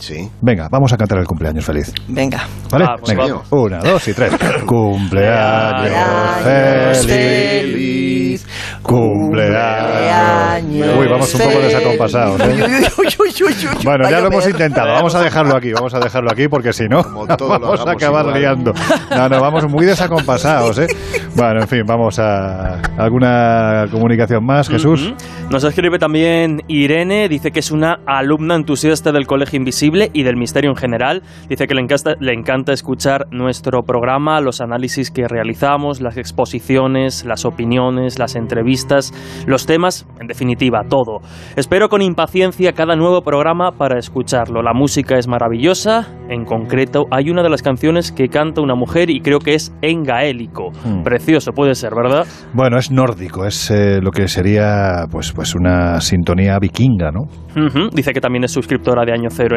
S5: Sí.
S3: Venga, vamos a cantar el cumpleaños feliz.
S4: Venga.
S3: ¿Vale? Venga. Una, dos y tres. [laughs] cumpleaños feliz. Cumpleaños. Uy, vamos un poco desacompasados. ¿eh? bueno, ya lo hemos intentado. Vamos a dejarlo aquí. Vamos a dejarlo aquí porque si no, [laughs] vamos a acabar liando. No, no, vamos muy desacompasados. ¿eh? [laughs] Bueno, en fin, vamos a alguna comunicación más, Jesús.
S6: Nos escribe también Irene. Dice que es una alumna entusiasta del Colegio Invisible y del misterio en general. Dice que le encanta, le encanta escuchar nuestro programa, los análisis que realizamos, las exposiciones, las opiniones, las entrevistas, los temas, en definitiva, todo. Espero con impaciencia cada nuevo programa para escucharlo. La música es maravillosa, en concreto hay una de las canciones que canta una mujer y creo que es en gaélico. Hmm. Precioso puede ser, ¿verdad?
S3: Bueno, es nórdico, es eh, lo que sería pues, pues una sintonía vikinga, ¿no?
S6: Dice que también es suscriptora de Año Cero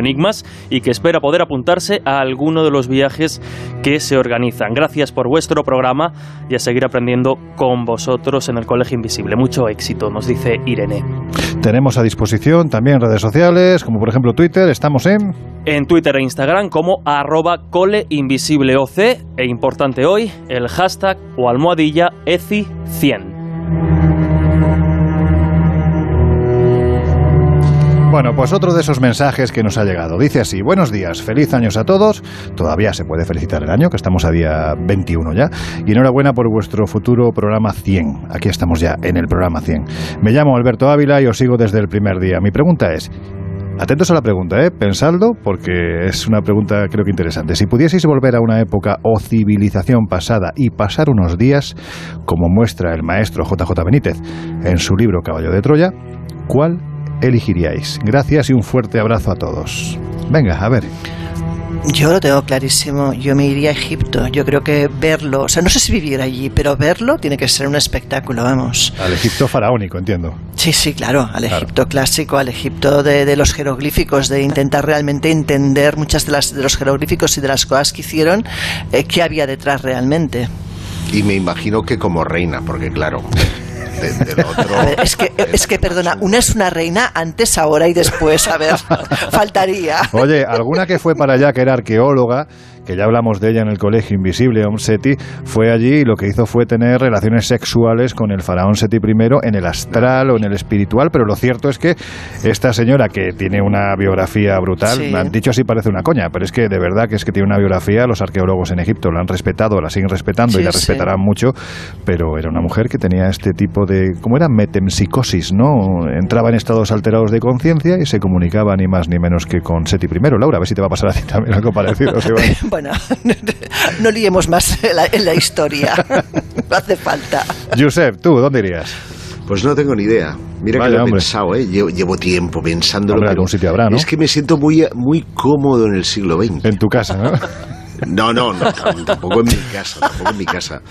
S6: Y que espera poder apuntarse a alguno de los viajes que se organizan. Gracias por vuestro programa y a seguir aprendiendo con vosotros en el Colegio Invisible. Mucho éxito, nos dice Irene.
S3: Tenemos a disposición también redes sociales, como por ejemplo Twitter, estamos en...
S6: En Twitter e Instagram como arroba coleinvisibleoc e importante hoy, el hashtag o almohadilla ECI100.
S3: Bueno, pues otro de esos mensajes que nos ha llegado. Dice así, buenos días, feliz años a todos. Todavía se puede felicitar el año, que estamos a día 21 ya. Y enhorabuena por vuestro futuro programa 100. Aquí estamos ya en el programa 100. Me llamo Alberto Ávila y os sigo desde el primer día. Mi pregunta es, Atentos a la pregunta, ¿eh? pensadlo, porque es una pregunta creo que interesante. Si pudieseis volver a una época o civilización pasada y pasar unos días, como muestra el maestro JJ Benítez en su libro Caballo de Troya, ¿cuál elegiríais? Gracias y un fuerte abrazo a todos. Venga, a ver.
S4: Yo lo tengo clarísimo, yo me iría a Egipto, yo creo que verlo, o sea, no sé si vivir allí, pero verlo tiene que ser un espectáculo, vamos.
S3: Al Egipto faraónico, entiendo.
S4: Sí, sí, claro, al Egipto clásico, al Egipto de, los jeroglíficos, de intentar realmente entender muchas de, las, de los jeroglíficos y de las cosas que hicieron, eh, qué había detrás realmente.
S5: Y me imagino que como reina, porque claro,
S4: es que, es que, perdona, una es una reina antes, ahora y después, a ver, [laughs] faltaría.
S3: Oye, alguna que fue para allá que era arqueóloga que ya hablamos de ella en el colegio invisible, Om Seti, fue allí y lo que hizo fue tener relaciones sexuales con el faraón Seti I en el astral o en el espiritual, pero lo cierto es que esta señora que tiene una biografía brutal, me han dicho así parece una coña, pero es que de verdad que es que tiene una biografía, los arqueólogos en Egipto la han respetado, la siguen respetando y la respetarán mucho, pero era una mujer que tenía este tipo de, ¿cómo era? Metempsicosis, ¿no? Entraba en estados alterados de conciencia y se comunicaba ni más ni menos que con Seti I. Laura, a ver si te va a pasar a ti también algo parecido. [laughs]
S4: bueno, [laughs] no liemos más en la, historia. [laughs] No hace falta.
S3: Josep, ¿tú dónde irías?
S5: Pues no tengo ni idea. Mira que lo he pensado, ¿eh? Llevo, tiempo pensándolo.
S3: Hombre, algún sitio habrá, ¿no?
S5: Es que me siento muy, muy cómodo en el siglo XX.
S3: En tu casa, ¿no? [laughs]
S5: No, no, no, tampoco en mi casa, tampoco en mi casa.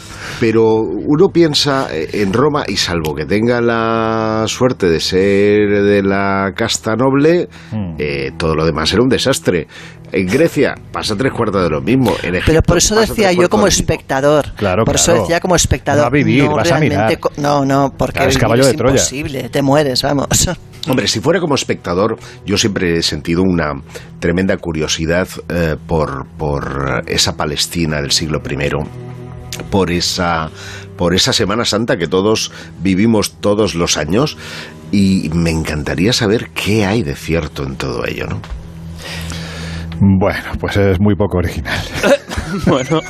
S5: Pero uno piensa en Roma y salvo que tenga la suerte de ser de la casta noble, hmm. eh, todo lo demás era un desastre. En Grecia pasa tres cuartos de lo mismo. En
S4: Pero por eso decía yo como espectador.
S3: Claro,
S4: por eso decía como espectador.
S3: No a vivir, vas a mirar.
S4: No, no, porque es caballo de Troya. imposible, te mueres, vamos. [laughs]
S5: Hombre, si fuera como espectador, yo siempre he sentido una tremenda curiosidad eh, por, por esa Palestina del siglo I, por esa, por esa Semana Santa que todos vivimos todos los años y me encantaría saber qué hay de cierto en todo ello, ¿no?
S3: Bueno, pues es muy poco original. [laughs]
S5: bueno.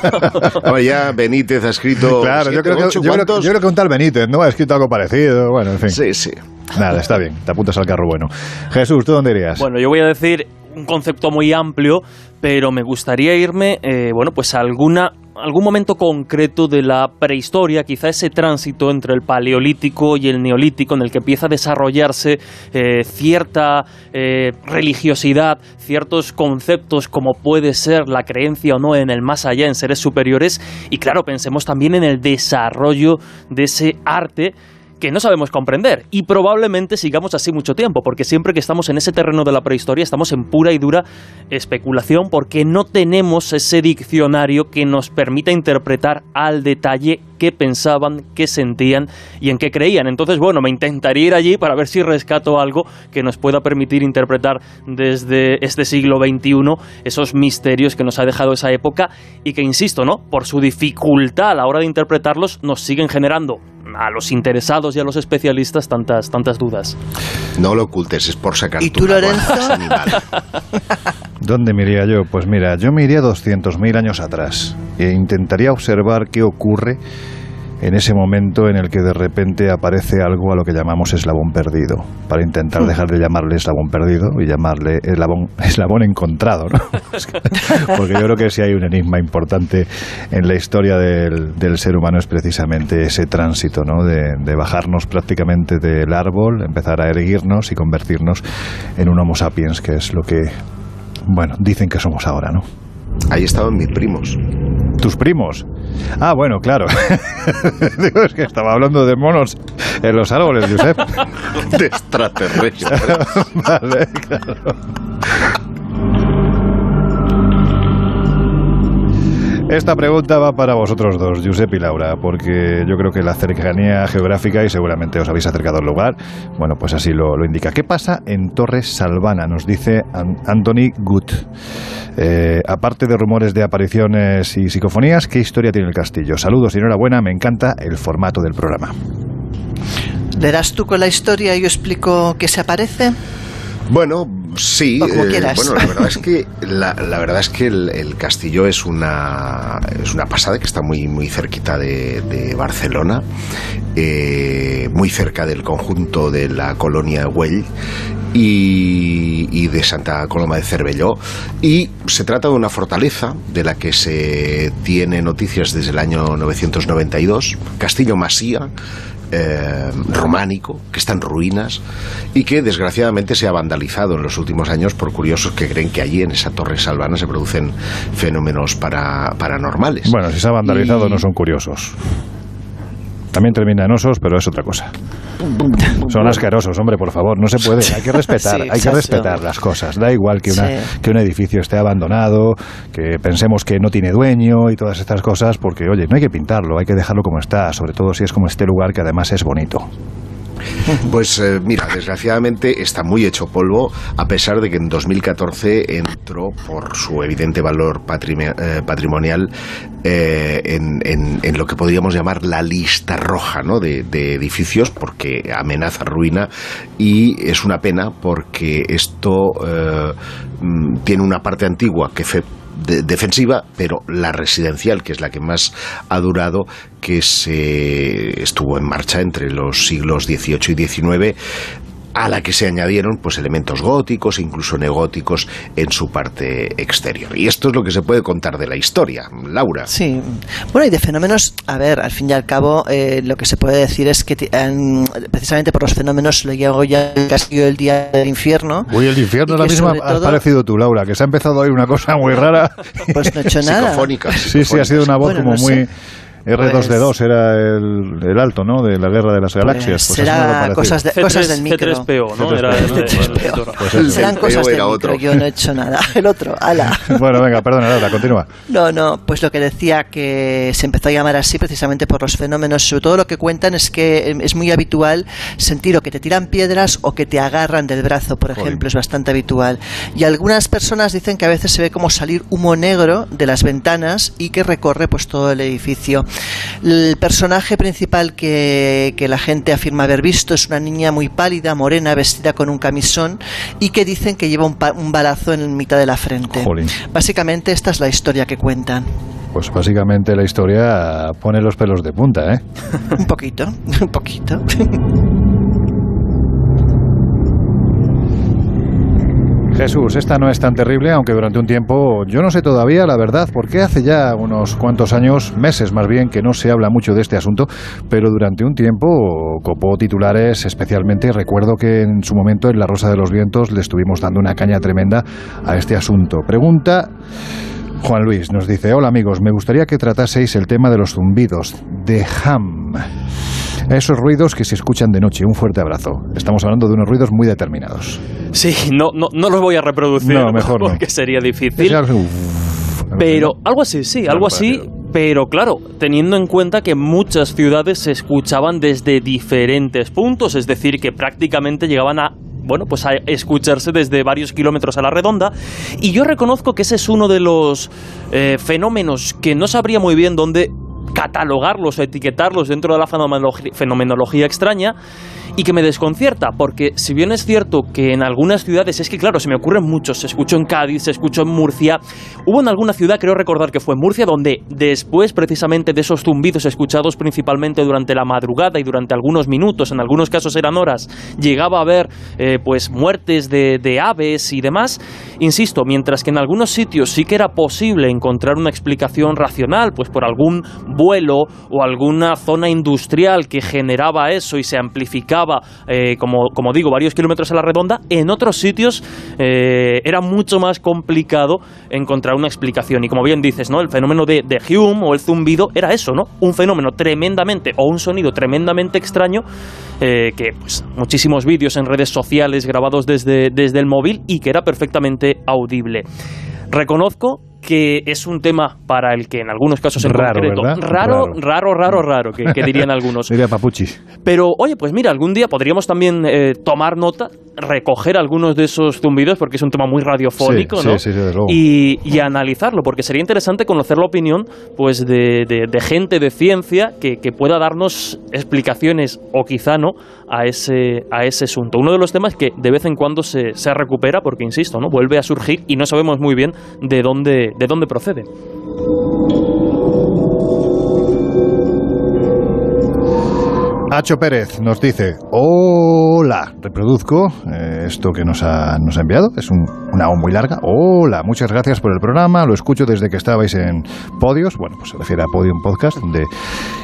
S5: [laughs] ya Benítez ha escrito.
S3: Claro, yo, creo que, yo, creo, que un tal Benítez, ¿no? Ha escrito algo parecido. Bueno, en fin.
S5: Sí, sí.
S3: Nada, está bien. Te apuntas al carro bueno. Jesús, ¿tú dónde irías?
S6: Bueno, yo voy a decir un concepto muy amplio, pero me gustaría irme, eh, bueno, pues a alguna algún momento concreto de la prehistoria, quizá ese tránsito entre el paleolítico y el neolítico, en el que empieza a desarrollarse eh, cierta eh, religiosidad, ciertos conceptos como puede ser la creencia o no en el más allá, en seres superiores, y claro, pensemos también en el desarrollo de ese arte que no sabemos comprender y probablemente sigamos así mucho tiempo, porque siempre que estamos en ese terreno de la prehistoria estamos en pura y dura especulación porque no tenemos ese diccionario que nos permita interpretar al detalle qué pensaban, qué sentían y en qué creían. Entonces, bueno, me intentaría ir allí para ver si rescato algo que nos pueda permitir interpretar desde este siglo XXI esos misterios que nos ha dejado esa época y que, insisto, ¿no? Por su dificultad a la hora de interpretarlos nos siguen generando a los interesados y a los especialistas tantas, tantas dudas.
S5: No lo ocultes, es por sacar
S4: ¿Y tú, Lorenzo? [laughs]
S3: ¿Dónde me iría yo? Pues mira, yo me iría 200.000 años atrás e intentaría observar qué ocurre en ese momento en el que de repente aparece algo a lo que llamamos eslabón perdido, para intentar hmm. dejar de llamarle eslabón perdido y llamarle eslabón, [laughs] eslabón encontrado, ¿no? [laughs] Porque yo creo que si hay un enigma importante en la historia del, del ser humano es precisamente ese tránsito, ¿no? De, de, bajarnos prácticamente del árbol, empezar a erguirnos y convertirnos en un Homo sapiens, que es lo que, bueno, dicen que somos ahora, ¿no?
S5: Ahí estaban mis primos.
S3: ¿Tus primos? Ah, bueno, claro. [laughs] Digo, es que estaba hablando de monos en los árboles, Josep. [laughs]
S5: de extraterrestres. [laughs]
S3: vale, claro. Esta pregunta va para vosotros dos, Giuseppe y Laura, porque yo creo que la cercanía geográfica, y seguramente os habéis acercado al lugar, bueno, pues así lo, indica. ¿Qué pasa en Torres Salvana? Nos dice Anthony Gut. Eh, aparte de rumores de apariciones y psicofonías, ¿qué historia tiene el castillo? Saludos y enhorabuena, me encanta el formato del programa.
S4: ¿Le das tú con la historia y yo explico qué se aparece?
S5: Bueno, sí. Eh, bueno, la verdad es que [laughs] la, verdad es que el, castillo es una es una pasada que está muy muy cerquita de, Barcelona, eh, muy cerca del conjunto de la colonia Güell y, y, de Santa Coloma de Cervelló. Y se trata de una fortaleza de la que se tiene noticias desde el año 992, Castillo Masía eh, románico que está en ruinas y que desgraciadamente se ha vandalizado en los últimos años por curiosos que creen que allí en esa torre salvana se producen fenómenos para, paranormales.
S3: Bueno, si se ha vandalizado no son curiosos. También termina en osos, pero es otra cosa. Son asquerosos, hombre, por favor, no se puede. Hay que respetar, hay que respetar las cosas. Da igual que, una, que un edificio esté abandonado, que pensemos que no tiene dueño y todas estas cosas, porque, oye, no hay que pintarlo, hay que dejarlo como está, sobre todo si es como este lugar que además es bonito. [laughs]
S5: Pues eh, mira, desgraciadamente está muy hecho polvo, a pesar de que en 2014 entró por su evidente valor eh, patrimonial eh, en, lo que podríamos llamar la lista roja ¿no? de, edificios, porque amenaza ruina y es una pena porque esto mm, tiene una parte antigua que fue defensiva, pero la residencial, que es la que más ha durado, que se estuvo en marcha entre los siglos XVIII y XIX, a la que se añadieron pues elementos góticos, incluso neogóticos en su parte exterior. Y esto es lo que se puede contar de la historia, Laura.
S4: Sí, bueno, y de fenómenos, a ver, al fin y al cabo, eh, lo que se puede decir es que precisamente por los fenómenos le llegó ya el castillo del día del infierno.
S3: Uy, el infierno la misma has parecido tú, Laura, que se ha empezado a oír una cosa muy rara.
S4: Pues no he hecho [laughs] nada.
S3: Sí, sí, ha sido una voz como muy... R2D2 era el, el, alto, ¿no? De la guerra de las galaxias.
S4: Pues, será cosas, de, cosas del micro.
S6: C3PO, ¿no? Era,
S4: pues Serán cosas del micro, yo no he hecho nada. [laughs] El otro, ala.
S3: bueno, venga, perdona, Laura, continúa.
S4: No, no, pues lo que decía que se empezó a llamar así precisamente por los fenómenos. Sobre todo lo que cuentan es que es muy habitual sentir o que te tiran piedras o que te agarran del brazo, por ejemplo, es bastante habitual. Y algunas personas dicen que a veces se ve como salir humo negro de las ventanas y que recorre pues todo el edificio. El personaje principal que, la gente afirma haber visto es una niña muy pálida, morena, vestida con un camisón y que dicen que lleva un, balazo en mitad de la frente. Básicamente esta es la historia que cuentan.
S3: Pues básicamente la historia pone los pelos de punta, ¿eh? [laughs]
S4: un poquito, [laughs] un poquito. [laughs]
S3: Jesús, esta no es tan terrible, aunque durante un tiempo, yo no sé todavía la verdad, porque hace ya unos cuantos años, meses más bien, que no se habla mucho de este asunto, pero durante un tiempo copó titulares especialmente. Recuerdo que en su momento en La Rosa de los Vientos le estuvimos dando una caña tremenda a este asunto. Pregunta Juan Luis nos dice, hola amigos, me gustaría que trataseis el tema de los zumbidos de Ham. Esos ruidos que se escuchan de noche. Un fuerte abrazo. Estamos hablando de unos ruidos muy determinados.
S6: Sí, no, no, no los voy a reproducir
S3: no, mejor [laughs]
S6: porque sería difícil. Pero algo así, sí, algo así. Pero claro, teniendo en cuenta que muchas ciudades se escuchaban desde diferentes puntos, es decir, que prácticamente llegaban a bueno, pues a escucharse desde varios kilómetros a la redonda. Y yo reconozco que ese es uno de los eh, fenómenos que no sabría muy bien dónde catalogarlos, etiquetarlos dentro de la fenomenología extraña y que me desconcierta, porque si bien es cierto que en algunas ciudades, es que claro, se me ocurren muchos, se escuchó en Cádiz, se escuchó en Murcia, hubo en alguna ciudad, creo recordar que fue en Murcia, donde después precisamente de esos zumbidos escuchados principalmente durante la madrugada y durante algunos minutos, en algunos casos eran horas, llegaba a haber eh, pues muertes de, de aves y demás, insisto, mientras que en algunos sitios sí que era posible encontrar una explicación racional, pues por algún vuelo o alguna zona industrial que generaba eso y se amplificaba eh, como, digo, varios kilómetros a la redonda, en otros sitios eh, era mucho más complicado encontrar una explicación. Y como bien dices, ¿no? El fenómeno de, de Hume o el zumbido era eso, ¿no? Un fenómeno tremendamente, o un sonido tremendamente extraño, eh, que pues, muchísimos vídeos en redes sociales grabados desde, desde el móvil y que era perfectamente audible. Reconozco que es un tema para el que en algunos casos en
S3: raro,
S6: concreto raro, raro, raro, raro, que, dirían algunos. [laughs]
S3: Diría papuchis.
S6: Pero oye, pues mira, algún día podríamos también eh, tomar nota, recoger algunos de esos zumbidos porque es un tema muy radiofónico,
S3: ¿no?
S6: Sí, y, y, analizarlo, porque sería interesante conocer la opinión, pues de, de, gente de ciencia que, que, pueda darnos explicaciones o quizá no a ese a ese asunto. Uno de los temas que de vez en cuando se, se recupera, porque insisto, no, vuelve a surgir y no sabemos muy bien de dónde de dónde procede.
S3: Hacho Pérez nos dice, hola, reproduzco eh, esto que nos ha, nos ha enviado, es una O muy larga, hola, muchas gracias por el programa, lo escucho desde que estabais en Podios, bueno, pues se refiere a Podium Podcast, donde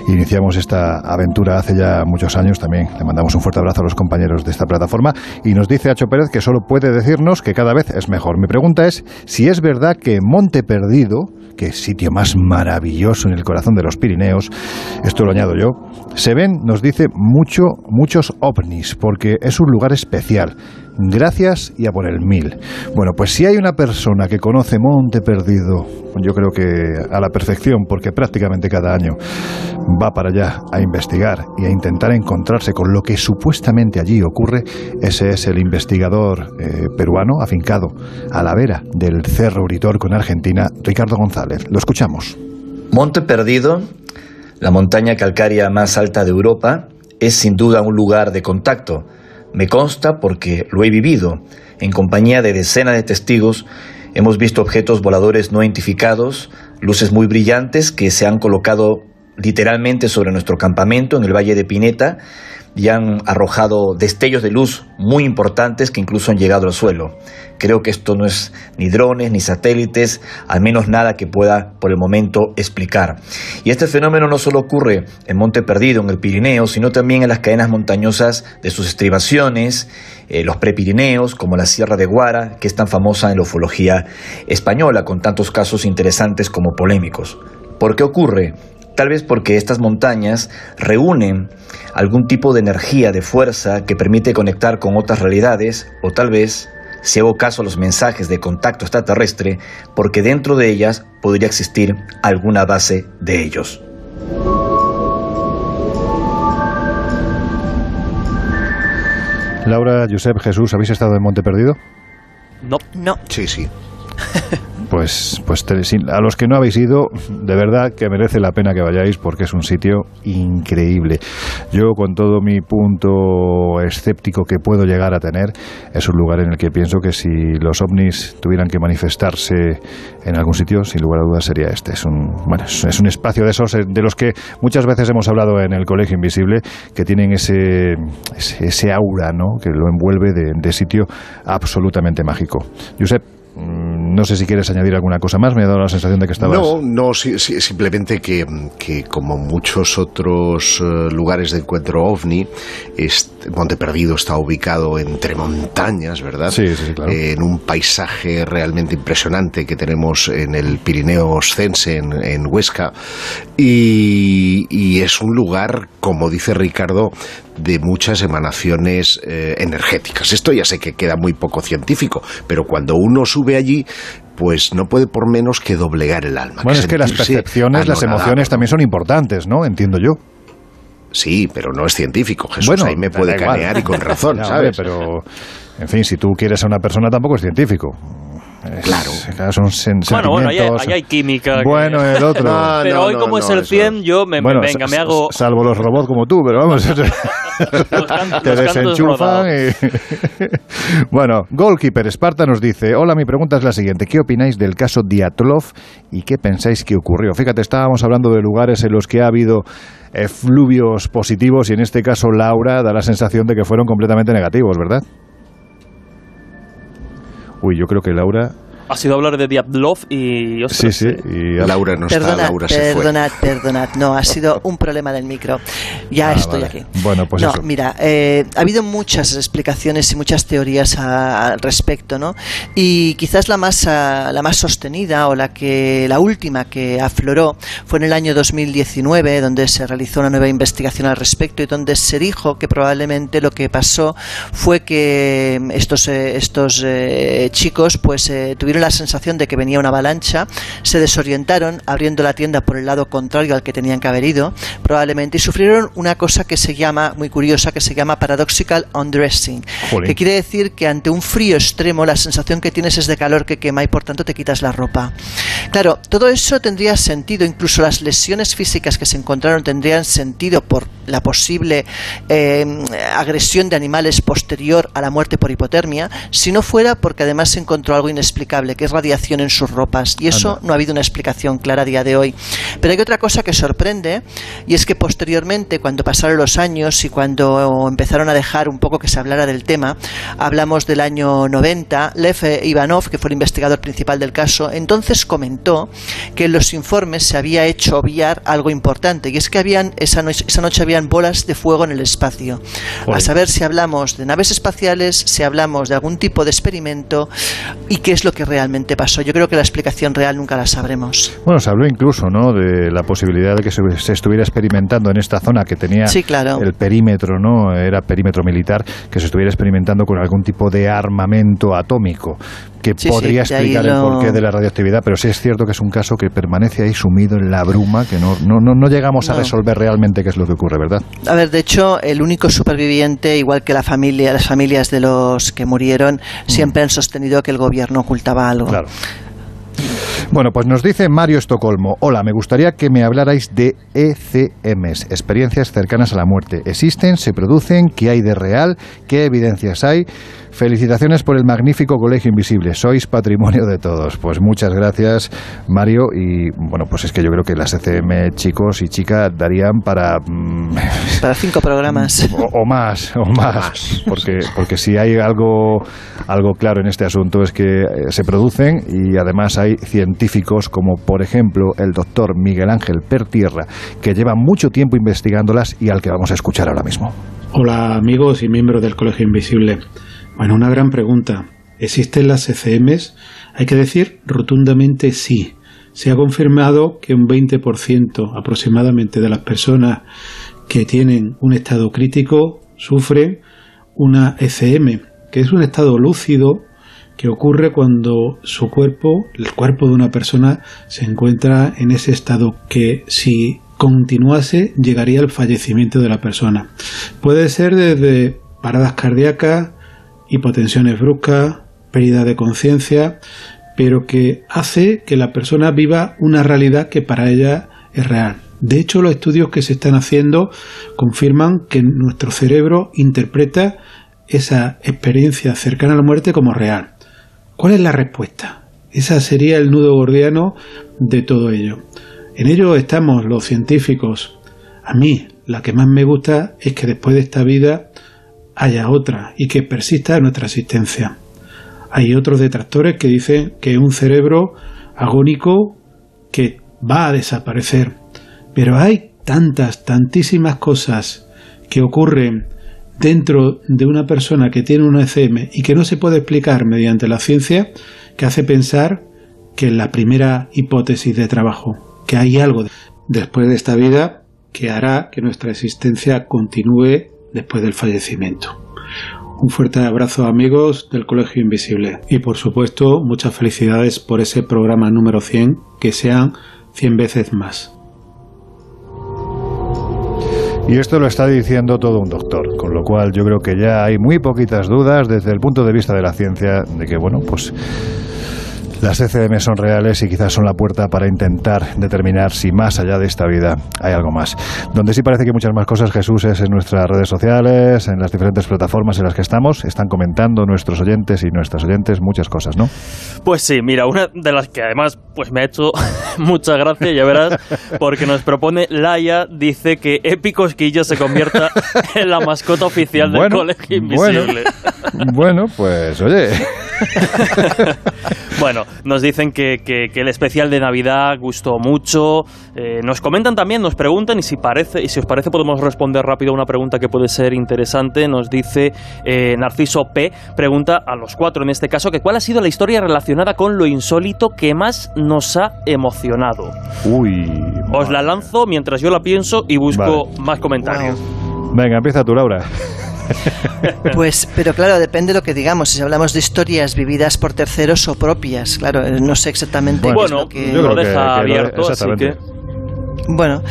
S3: iniciamos esta aventura hace ya muchos años, también. Le mandamos un fuerte abrazo a los compañeros de esta plataforma, y nos dice Hacho Pérez que solo puede decirnos que cada vez es mejor. Mi pregunta es si es verdad que Monte Perdido, que sitio más maravilloso en el corazón de los Pirineos, esto lo añado yo, se ven, nos dice, mucho, muchos ovnis, porque es un lugar especial. Gracias y a por el mil. Bueno, pues si hay una persona que conoce Monte Perdido, yo creo que a la perfección, porque prácticamente cada año va para allá a investigar y a intentar encontrarse con lo que supuestamente allí ocurre, ese es el investigador eh, peruano afincado a la vera del Cerro Uritor con Argentina, Ricardo González. Lo escuchamos.
S24: Monte Perdido, la montaña calcárea más alta de Europa, es sin duda un lugar de contacto me consta porque lo he vivido. En compañía de decenas de testigos hemos visto objetos voladores no identificados, luces muy brillantes que se han colocado literalmente sobre nuestro campamento en el Valle de Pineta y han arrojado destellos de luz muy importantes que incluso han llegado al suelo. Creo que esto no es ni drones ni satélites, al menos nada que pueda por el momento explicar. Y este fenómeno no solo ocurre en Monte Perdido, en el Pirineo, sino también en las cadenas montañosas de sus estribaciones, eh, los prepirineos, como la Sierra de Guara, que es tan famosa en la ufología española, con tantos casos interesantes como polémicos. ¿Por qué ocurre? Tal vez porque estas montañas reúnen algún tipo de energía, de fuerza que permite conectar con otras realidades, o tal vez si hago caso a los mensajes de contacto extraterrestre, porque dentro de ellas podría existir alguna base de ellos.
S3: Laura, Josep, Jesús, ¿habéis estado en Monte Perdido?
S6: No.
S4: No.
S5: Sí, sí. [laughs]
S3: Pues, pues a los que no habéis ido, de verdad que merece la pena que vayáis porque es un sitio increíble. Yo, con todo mi punto escéptico que puedo llegar a tener, es un lugar en el que pienso que si los ovnis tuvieran que manifestarse en algún sitio, sin lugar a dudas sería este. Es un, bueno, es un espacio de esos eh, de los que muchas veces hemos hablado en el Colegio Invisible, que tienen ese, ese, aura ¿no? que lo envuelve de, de sitio absolutamente mágico. Josep, no sé si quieres añadir alguna cosa más, me ha dado la sensación de que estabas...
S5: No, no, simplemente que, como muchos otros eh, lugares de encuentro ovni, Monte Perdido está ubicado entre montañas, ¿verdad?
S3: Sí, sí, claro.
S5: en un paisaje realmente impresionante que tenemos en el Pirineo Oscense, en, Huesca, y es un lugar, como dice Ricardo, de muchas emanaciones eh, energéticas. Esto ya sé que queda muy poco científico, pero cuando uno sube allí, pues no puede por menos que doblegar el alma.
S3: Bueno, es que las percepciones, las emociones también son importantes, ¿no? Entiendo yo.
S5: Sí, pero no es científico, Jesús. Bueno, ahí me puede canear y con [laughs] razón, ¿sabes?
S3: pero, en fin, si tú quieres a una persona tampoco es científico.
S5: Claro.
S3: Son bueno,
S6: bueno, ahí hay, química.
S3: Bueno, el otro. [laughs]
S6: pero hoy, como es el 100, yo me, venga, me hago.
S3: Salvo los robots como tú, pero vamos. [laughs] [laughs] te desenchufan y. bueno, Goalkeeper Esparta nos dice: Hola, mi pregunta es la siguiente. ¿Qué opináis del caso Diatlov y qué pensáis que ocurrió? Fíjate, estábamos hablando de lugares en los que ha habido eh, fluvios positivos y en este caso Laura da la sensación de que fueron completamente negativos, ¿verdad? Uy, yo creo que Laura
S6: ha sido hablar de Diablov y...
S3: sí, sí.
S5: Y Laura no está, Laura
S4: se perdonad, fue. Perdonad, no, ha sido un problema del micro. Ya ah, estoy aquí.
S3: Bueno, pues
S4: no, mira, eh, ha habido muchas explicaciones y muchas teorías al respecto, ¿no? Y quizás la más, ah, la más sostenida o la, que, la última que afloró fue en el año 2019, donde se realizó una nueva investigación al respecto y donde se dijo que probablemente lo que pasó fue que estos, eh, estos eh, chicos pues tuvieron la sensación de que venía una avalancha, se desorientaron abriendo la tienda por el lado contrario al que tenían que haber ido, probablemente, y sufrieron una cosa que se llama, muy curiosa, que se llama paradoxical undressing, que quiere decir que ante un frío extremo la sensación que tienes es de calor que quema y por tanto te quitas la ropa. Claro, todo eso tendría sentido, incluso las lesiones físicas que se encontraron tendrían sentido por la posible eh, agresión de animales posterior a la muerte por hipotermia, si no fuera porque además se encontró algo inexplicable que es radiación en sus ropas. Y eso no ha habido una explicación clara a día de hoy. Pero hay otra cosa que sorprende, y es que posteriormente, cuando pasaron los años y cuando empezaron a dejar un poco que se hablara del tema, hablamos del año 90, Lev Ivanov, que fue el investigador principal del caso, entonces comentó que en los informes se había hecho obviar algo importante, y es que habían esa, noche, esa noche habían bolas de fuego en el espacio. A saber si hablamos de naves espaciales, si hablamos de algún tipo de experimento, y qué es lo que realmente realmente pasó. Yo creo que la explicación real nunca la sabremos.
S3: Bueno, se habló incluso ¿no? de la posibilidad de que se, estuviera experimentando en esta zona que tenía el perímetro, ¿no? era perímetro militar, que se estuviera experimentando con algún tipo de armamento atómico que podría explicar el porqué de la radioactividad, pero sí es cierto que es un caso que permanece ahí sumido en la bruma, que no, no, no, llegamos a resolver realmente qué es lo que ocurre, ¿verdad?
S4: A ver, de hecho, el único superviviente, igual que la familia, las familias de los que murieron, mm. siempre han sostenido que el gobierno ocultaba algo.
S3: Claro. Bueno, pues nos dice Mario Estocolmo. Hola, me gustaría que me hablarais de ECMs, experiencias cercanas a la muerte. ¿Existen? ¿Se producen? ¿Qué hay de real? ¿Qué evidencias hay? Felicitaciones por el magnífico Colegio Invisible. Sois patrimonio de todos. Pues muchas gracias, Mario. Y bueno, pues es que yo creo que las ECM chicos y chicas darían para.
S4: Mm, para cinco programas.
S3: O, más, o más. Porque, porque si hay algo, algo claro en este asunto es que eh, se producen y además hay científicos como, por ejemplo, el doctor Miguel Ángel Pertierra, que lleva mucho tiempo investigándolas y al que vamos a escuchar ahora mismo.
S25: Hola, amigos y miembros del Colegio Invisible. Bueno, una gran pregunta. ¿Existen las ECMs? Hay que decir rotundamente sí. Se ha confirmado que un 20% aproximadamente de las personas que tienen un estado crítico sufren una ECM, que es un estado lúcido que ocurre cuando su cuerpo, el cuerpo de una persona, se encuentra en ese estado que si continuase llegaría al fallecimiento de la persona. Puede ser desde paradas cardíacas, hipotensiones bruscas, pérdida de conciencia, pero que hace que la persona viva una realidad que para ella es real. De hecho, los estudios que se están haciendo confirman que nuestro cerebro interpreta esa experiencia cercana a la muerte como real. ¿Cuál es la respuesta? Esa sería el nudo gordiano de todo ello. En ello estamos los científicos. A mí, la que más me gusta es que después de esta vida haya otra y que persista nuestra existencia. Hay otros detractores que dicen que es un cerebro agónico que va a desaparecer. Pero hay tantas, tantísimas cosas que ocurren dentro de una persona que tiene un ECM y que no se puede explicar mediante la ciencia que hace pensar que la primera hipótesis de trabajo, que hay algo después de esta vida que hará que nuestra existencia continúe después del fallecimiento. Un fuerte abrazo amigos del Colegio Invisible y por supuesto muchas felicidades por ese programa número 100, que sean 100 veces más.
S3: Y esto lo está diciendo todo un doctor, con lo cual yo creo que ya hay muy poquitas dudas desde el punto de vista de la ciencia de que, bueno, pues las ECM son reales y quizás son la puerta para intentar determinar si más allá de esta vida hay algo más. Donde sí parece que muchas más cosas, Jesús, es en nuestras redes sociales, en las diferentes plataformas en las que estamos. Están comentando nuestros oyentes y nuestras oyentes muchas cosas, ¿no?
S6: Pues sí, mira, una de las que además pues me ha hecho [laughs] mucha gracia, ya verás, porque nos propone Laia, dice que Épico Esquillo se convierta [laughs] en la mascota oficial del Colegio Invisible.
S3: Bueno, bueno pues oye. [laughs]
S6: bueno, nos dicen que, el especial de Navidad gustó mucho. Eh, nos comentan también, nos preguntan y si parece y si os parece podemos responder rápido a una pregunta que puede ser interesante. Nos dice eh, Narciso P pregunta a los cuatro en este caso que cuál ha sido la historia relacionada con lo insólito que más nos ha emocionado.
S3: Uy.
S6: Os la lanzo mientras yo la pienso y busco más comentarios.
S3: Venga, empieza tú, Laura. [laughs]
S4: Pues, pero claro, depende de lo que digamos. Si hablamos de historias vividas por terceros o propias, claro, no sé exactamente
S6: bueno, qué es lo que... Yo lo deja abierto, así que...
S4: Bueno,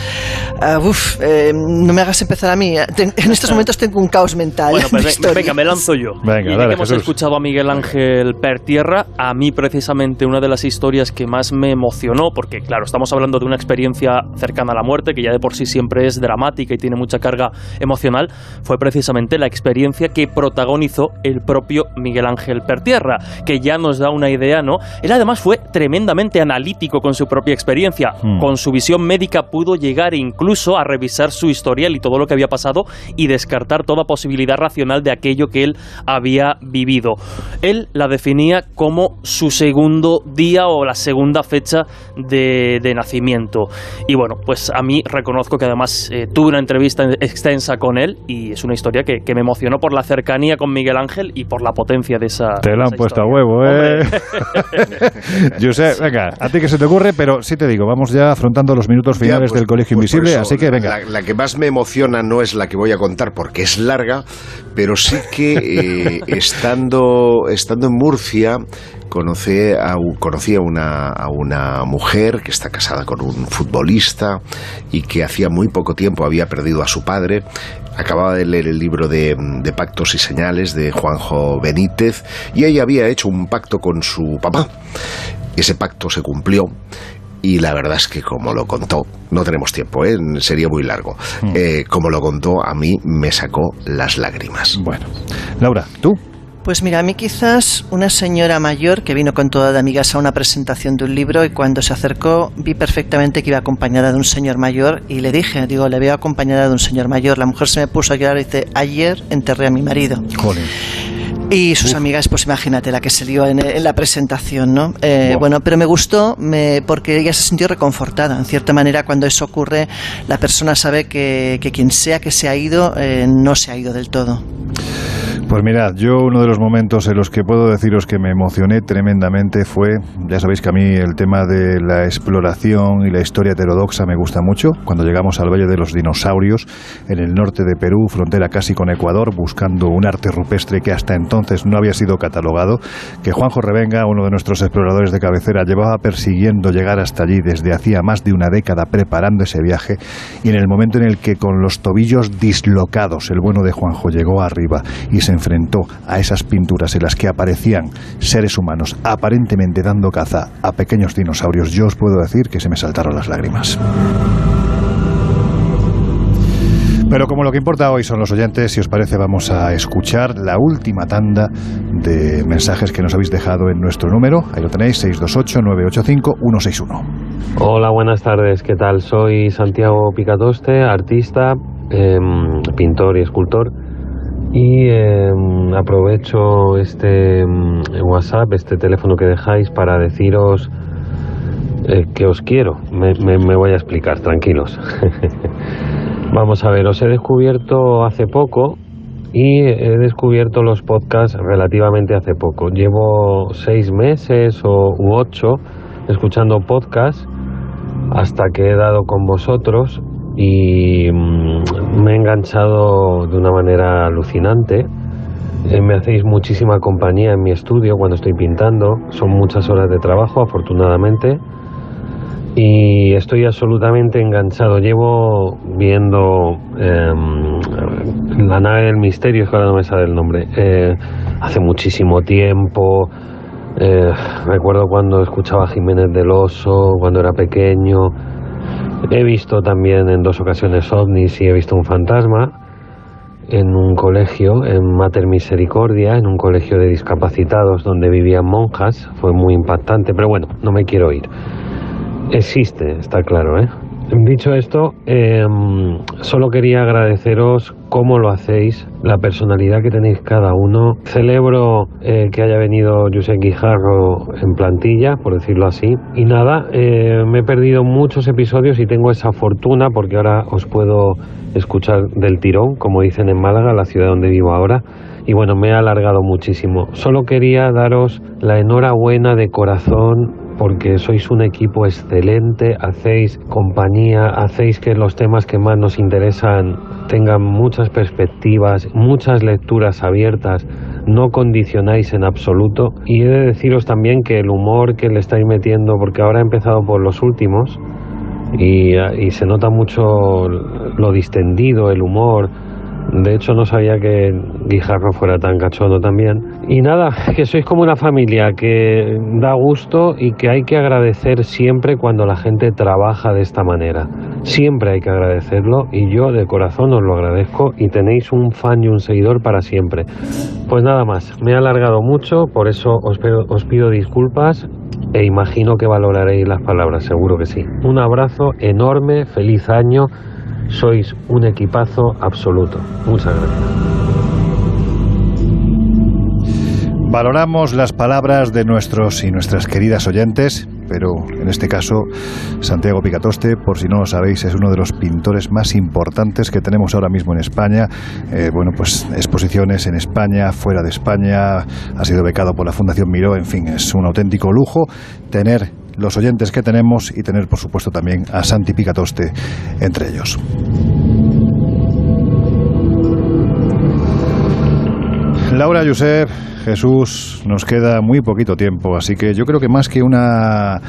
S4: uh, uf, eh, no me hagas empezar a mí. en estos momentos tengo un caos mental.
S6: Bueno, [laughs] pues venga, me lanzo yo.
S3: Venga,
S6: y que hemos escuchado a Miguel Ángel Pertierra, a mí precisamente una de las historias que más me emocionó, porque claro, estamos hablando de una experiencia cercana a la muerte, que ya de por sí siempre es dramática y tiene mucha carga emocional, fue precisamente la experiencia que protagonizó el propio Miguel Ángel Pertierra, que ya nos da una idea, ¿no? Él además fue tremendamente analítico con su propia experiencia, hmm. con su visión médica pudo llegar incluso a revisar su historial y todo lo que había pasado y descartar toda posibilidad racional de aquello que él había vivido. Él la definía como su segundo día o la segunda fecha de, nacimiento. Y bueno, pues a mí reconozco que además eh, tuve una entrevista extensa con él y es una historia que, me emocionó por la cercanía con Miguel Ángel y por la potencia de esa.
S3: Te la han puesto a huevo, ¿eh? Yo sé, [laughs] [laughs] venga, a ti que se te ocurre, pero sí te digo, vamos ya afrontando los minutos finales del pues, Colegio pues Invisible, así que venga.
S5: La, que más me emociona no es la que voy a contar porque es larga, pero sí que eh, [laughs] estando, estando en Murcia conocí a, conocí a una, a una mujer que está casada con un futbolista y que hacía muy poco tiempo había perdido a su padre. Acababa de leer el libro de, de, Pactos y Señales de Juanjo Benítez y ella había hecho un pacto con su papá ese pacto se cumplió y la verdad es que como lo contó, no tenemos tiempo, ¿eh? sería muy largo, mm. eh, como lo contó a mí me sacó las lágrimas.
S3: Bueno, Laura, ¿tú?
S4: Pues mira, a mí quizás una señora mayor que vino con toda de amigas a una presentación de un libro y cuando se acercó vi perfectamente que iba acompañada de un señor mayor y le dije, digo, le veo acompañada de un señor mayor. La mujer se me puso a llorar y dice, ayer enterré a mi marido. Y sus amigas, pues imagínate la que se dio en, la presentación, ¿no? Eh, bueno, pero me gustó me, porque ella se sintió reconfortada. En cierta manera, cuando eso ocurre, la persona sabe que, quien sea que se ha ido, eh, no se ha ido del todo.
S3: Pues mirad, yo uno de los momentos en los que puedo deciros que me emocioné tremendamente fue, ya sabéis que a mí el tema de la exploración y la historia heterodoxa me gusta mucho, cuando llegamos al Valle de los Dinosaurios, en el norte de Perú, frontera casi con Ecuador, buscando un arte rupestre que hasta entonces no había sido catalogado, que Juanjo Revenga, uno de nuestros exploradores de cabecera, llevaba persiguiendo llegar hasta allí desde hacía más de una década preparando ese viaje, y en el momento en el que con los tobillos dislocados el bueno de Juanjo llegó arriba y se enfrentó a esas pinturas en las que aparecían seres humanos aparentemente dando caza a pequeños dinosaurios, yo os puedo decir que se me saltaron las lágrimas. Pero como lo que importa hoy son los oyentes, si os parece vamos a escuchar la última tanda de mensajes que nos habéis dejado en nuestro número. Ahí lo tenéis, 628-985-161.
S26: Hola, buenas tardes. ¿Qué tal? Soy Santiago Picatoste, artista, em, pintor y escultor y em, aprovecho este em, WhatsApp, este teléfono que dejáis para deciros eh, que os quiero. Me, me voy a explicar, tranquilos. [laughs] Vamos a ver, os he descubierto hace poco y he descubierto los podcasts relativamente hace poco. Llevo seis meses o u ocho escuchando podcasts hasta que he dado con vosotros y mm, me he enganchado de una manera alucinante. Eh, me hacéis muchísima compañía en mi estudio cuando estoy pintando. Son muchas horas de trabajo, afortunadamente. Y estoy absolutamente enganchado. Llevo viendo em, La nave del misterio, es que ahora no me sale el nombre, eh, hace muchísimo tiempo. Eh, recuerdo cuando escuchaba a Jiménez del Oso, cuando era pequeño. He visto también en dos ocasiones ovnis y he visto un fantasma en un colegio, en Mater Misericordia, en un colegio de discapacitados donde vivían monjas. Fue muy impactante, pero bueno, no me quiero ir. Existe, está claro, ¿eh? Dicho esto, em, solo quería agradeceros cómo lo hacéis, la personalidad que tenéis cada uno. Celebro eh, que haya venido José Guijarro en plantilla, por decirlo así. Y nada, eh, me he perdido muchos episodios y tengo esa fortuna porque ahora os puedo escuchar del tirón, como dicen en Málaga, la ciudad donde vivo ahora. Y bueno, me he alargado muchísimo. Solo quería daros la enhorabuena de corazón porque sois un equipo excelente, hacéis compañía, hacéis que los temas que más nos interesan tengan muchas perspectivas, muchas lecturas abiertas, no condicionáis en absoluto. Y he de deciros también que el humor que le estáis metiendo, porque ahora he empezado por los últimos, y, se nota mucho lo distendido, el humor, de hecho, no sabía que Guijarro fuera tan cachondo también. Y nada, [laughs] que sois como una familia que da gusto y que hay que agradecer siempre cuando la gente trabaja de esta manera. Siempre hay que agradecerlo y yo de corazón os lo agradezco y tenéis un fan y un seguidor para siempre. Pues nada más, me he alargado mucho, por eso os, os pido disculpas e imagino que valoraréis las palabras, seguro que sí. Un abrazo enorme, feliz año sois un equipazo absoluto. Muchas gracias.
S3: Valoramos las palabras de nuestros y nuestras queridas oyentes, pero en este caso Santiago Picatoste, por si no lo sabéis, es uno de los pintores más importantes que tenemos ahora mismo en España. Eh, bueno, pues exposiciones en España, fuera de España, ha sido becado por la Fundación Miró, en fin, es un auténtico lujo tener los oyentes que tenemos y tener, por supuesto, también a Santi Picatoste entre ellos. Laura Josep, Jesús, nos queda muy poquito tiempo, así que yo creo que más que una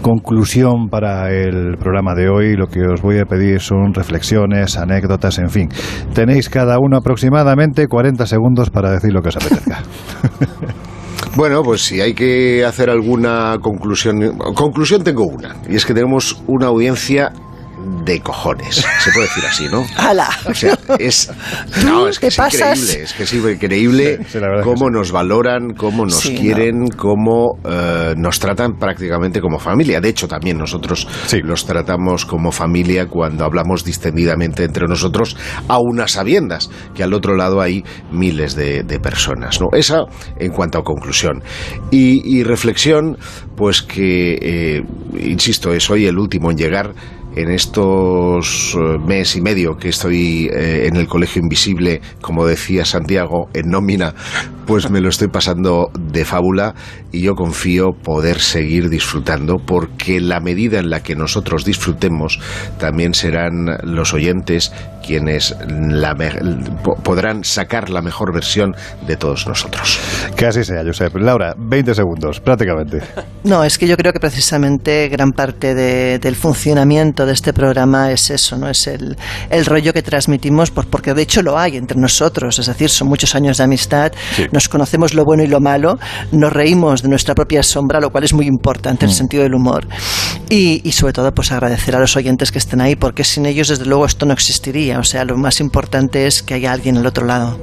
S3: conclusión para el programa de hoy, lo que os voy a pedir son reflexiones, anécdotas, en fin. Tenéis cada uno aproximadamente 40 segundos para decir lo que os apetezca. [laughs]
S5: Bueno, pues si hay que hacer alguna conclusión, conclusión tengo una, y es que tenemos una audiencia de cojones. Se puede decir así, ¿no? [laughs]
S4: ¡Hala!
S5: O sea, es, no, es que es increíble, es que es increíble cómo nos valoran, cómo nos quieren, cómo eh, nos tratan prácticamente como familia. De hecho, también nosotros los tratamos como familia cuando hablamos distendidamente entre nosotros, a unas sabiendas que al otro lado hay miles de, personas. ¿no? Esa en cuanto a conclusión. Y, reflexión, pues que, eh, insisto, es hoy el último en llegar en estos eh, mes y medio que estoy eh, en el Colegio Invisible, como decía Santiago, en nómina, pues me lo estoy pasando de fábula y yo confío poder seguir disfrutando porque la medida en la que nosotros disfrutemos también serán los oyentes quienes podrán sacar la mejor versión de todos nosotros.
S3: Que así sea, Josep. Laura, 20 segundos, prácticamente. [laughs]
S4: No, es que yo creo que precisamente gran parte del funcionamiento de este programa es eso, ¿no? Es el, rollo que transmitimos, pues porque de hecho lo hay entre nosotros, es decir, son muchos años de amistad, nos conocemos lo bueno y lo malo, nos reímos de nuestra propia sombra, lo cual es muy importante, el mm. sentido del humor. Y, y sobre todo, pues agradecer a los oyentes que estén ahí, porque sin ellos, desde luego, esto no existiría. O sea, lo más importante es que haya alguien al otro lado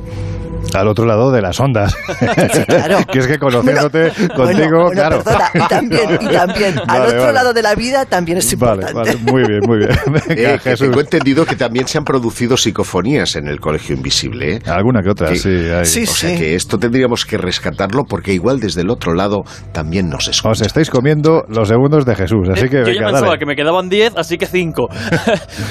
S3: al otro lado de las ondas. [laughs] claro. [laughs] que es que conociéndote contigo, claro.
S4: y [laughs] también, y también al otro lado de la vida también es importante.
S3: Vale, vale, muy bien, muy bien.
S5: Eh, tengo entendido que también se han producido psicofonías en el Colegio Invisible. ¿eh?
S3: Alguna que otra, sí. Hay.
S5: sí. O sea que esto tendríamos que rescatarlo porque igual desde el otro lado también nos escuchan.
S3: Os estáis comiendo los segundos de Jesús, así que
S6: Yo ya pensaba que me quedaban 10, así que 5.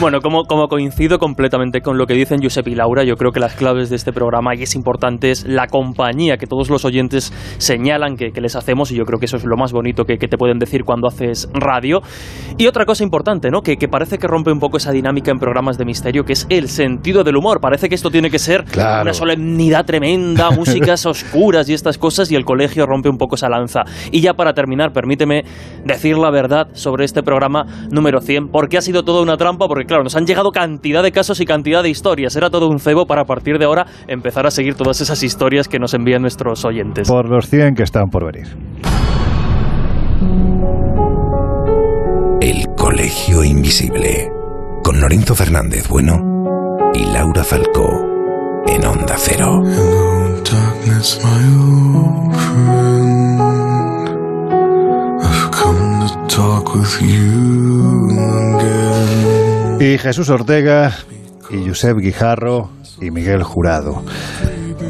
S6: bueno, como, como coincido completamente con lo que dicen Josep y Laura, yo creo que las claves de este programa, y es importante, es la compañía que todos los oyentes señalan que, les hacemos y yo creo que eso es lo más bonito que, te pueden decir cuando haces radio. Y otra cosa importante, ¿no? Que, parece que rompe un poco esa dinámica en programas de misterio, que es el sentido del humor. Parece que esto tiene que ser una solemnidad tremenda, [laughs] músicas oscuras y estas cosas y el colegio rompe un poco esa lanza. Y ya para terminar, permíteme decir la verdad sobre este programa número 100, porque ha sido toda una trampa, porque claro, nos han llegado cantidad de casos y cantidad de historias. Era todo un cebo para a partir de ahora empezar a seguir todas esas historias que nos envían nuestros oyentes.
S3: Por los 100 que están por venir.
S1: El Colegio Invisible, con Lorenzo Fernández Bueno y Laura Falcó, en Onda Cero.
S3: Y Jesús Ortega, y Josep Guijarro, y Miguel Jurado.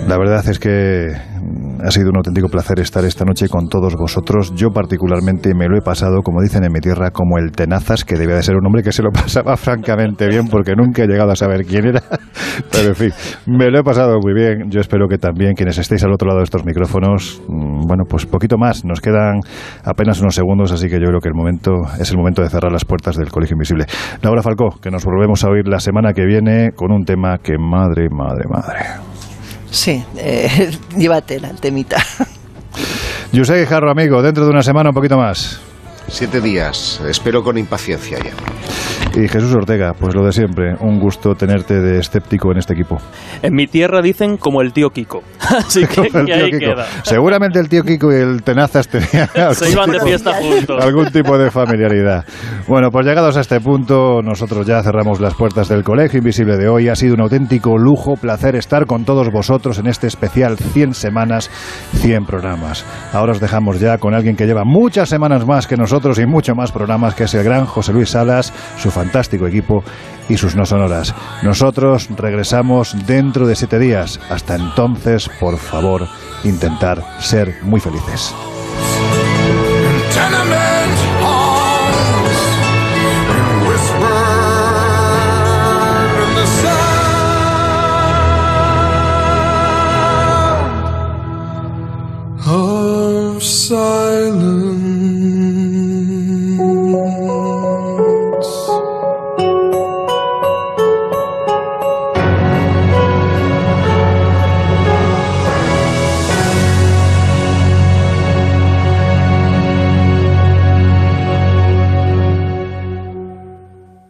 S3: La verdad es que ha sido un auténtico placer estar esta noche con todos vosotros. Yo particularmente me lo he pasado, como dicen en mi tierra, como el tenazas, que debía de ser un hombre que se lo [laughs] pasaba francamente bien porque nunca he llegado a saber quién era. [laughs] Pero en fin, me lo he pasado muy bien. Yo espero que también quienes estéis al otro lado de estos micrófonos, mm, bueno, pues poquito más. Nos quedan apenas unos segundos, así que yo creo que el momento es el momento de cerrar las puertas del Colegio Invisible. Laura Falcó, que nos volvemos a oír la semana que viene con un tema que madre, madre, madre.
S4: Sí, eh, [laughs] llévatela, el temita.
S3: José Jarro, amigo, dentro de una semana un poquito más.
S5: Siete días, espero con impaciencia ya.
S3: Y Jesús Ortega, pues lo de siempre, un gusto tenerte de escéptico en este equipo.
S6: En mi tierra dicen como el tío Kiko, [laughs] así que, ahí queda.
S3: Seguramente el tío Kiko y el Tenazas tenían [laughs]
S6: Se iban de fiesta juntos.
S3: algún tipo de familiaridad. Bueno, pues llegados a este punto, nosotros ya cerramos las puertas del Colegio Invisible de hoy. Ha sido un auténtico lujo, placer estar con todos vosotros en este especial 100 semanas, 100 programas. Ahora os dejamos ya con alguien que lleva muchas semanas más que nosotros y mucho más programas que es el gran José Luis Salas, su fantástico equipo y sus no sonoras. Nosotros regresamos dentro de siete días. Hasta entonces, por favor, intentar ser muy felices.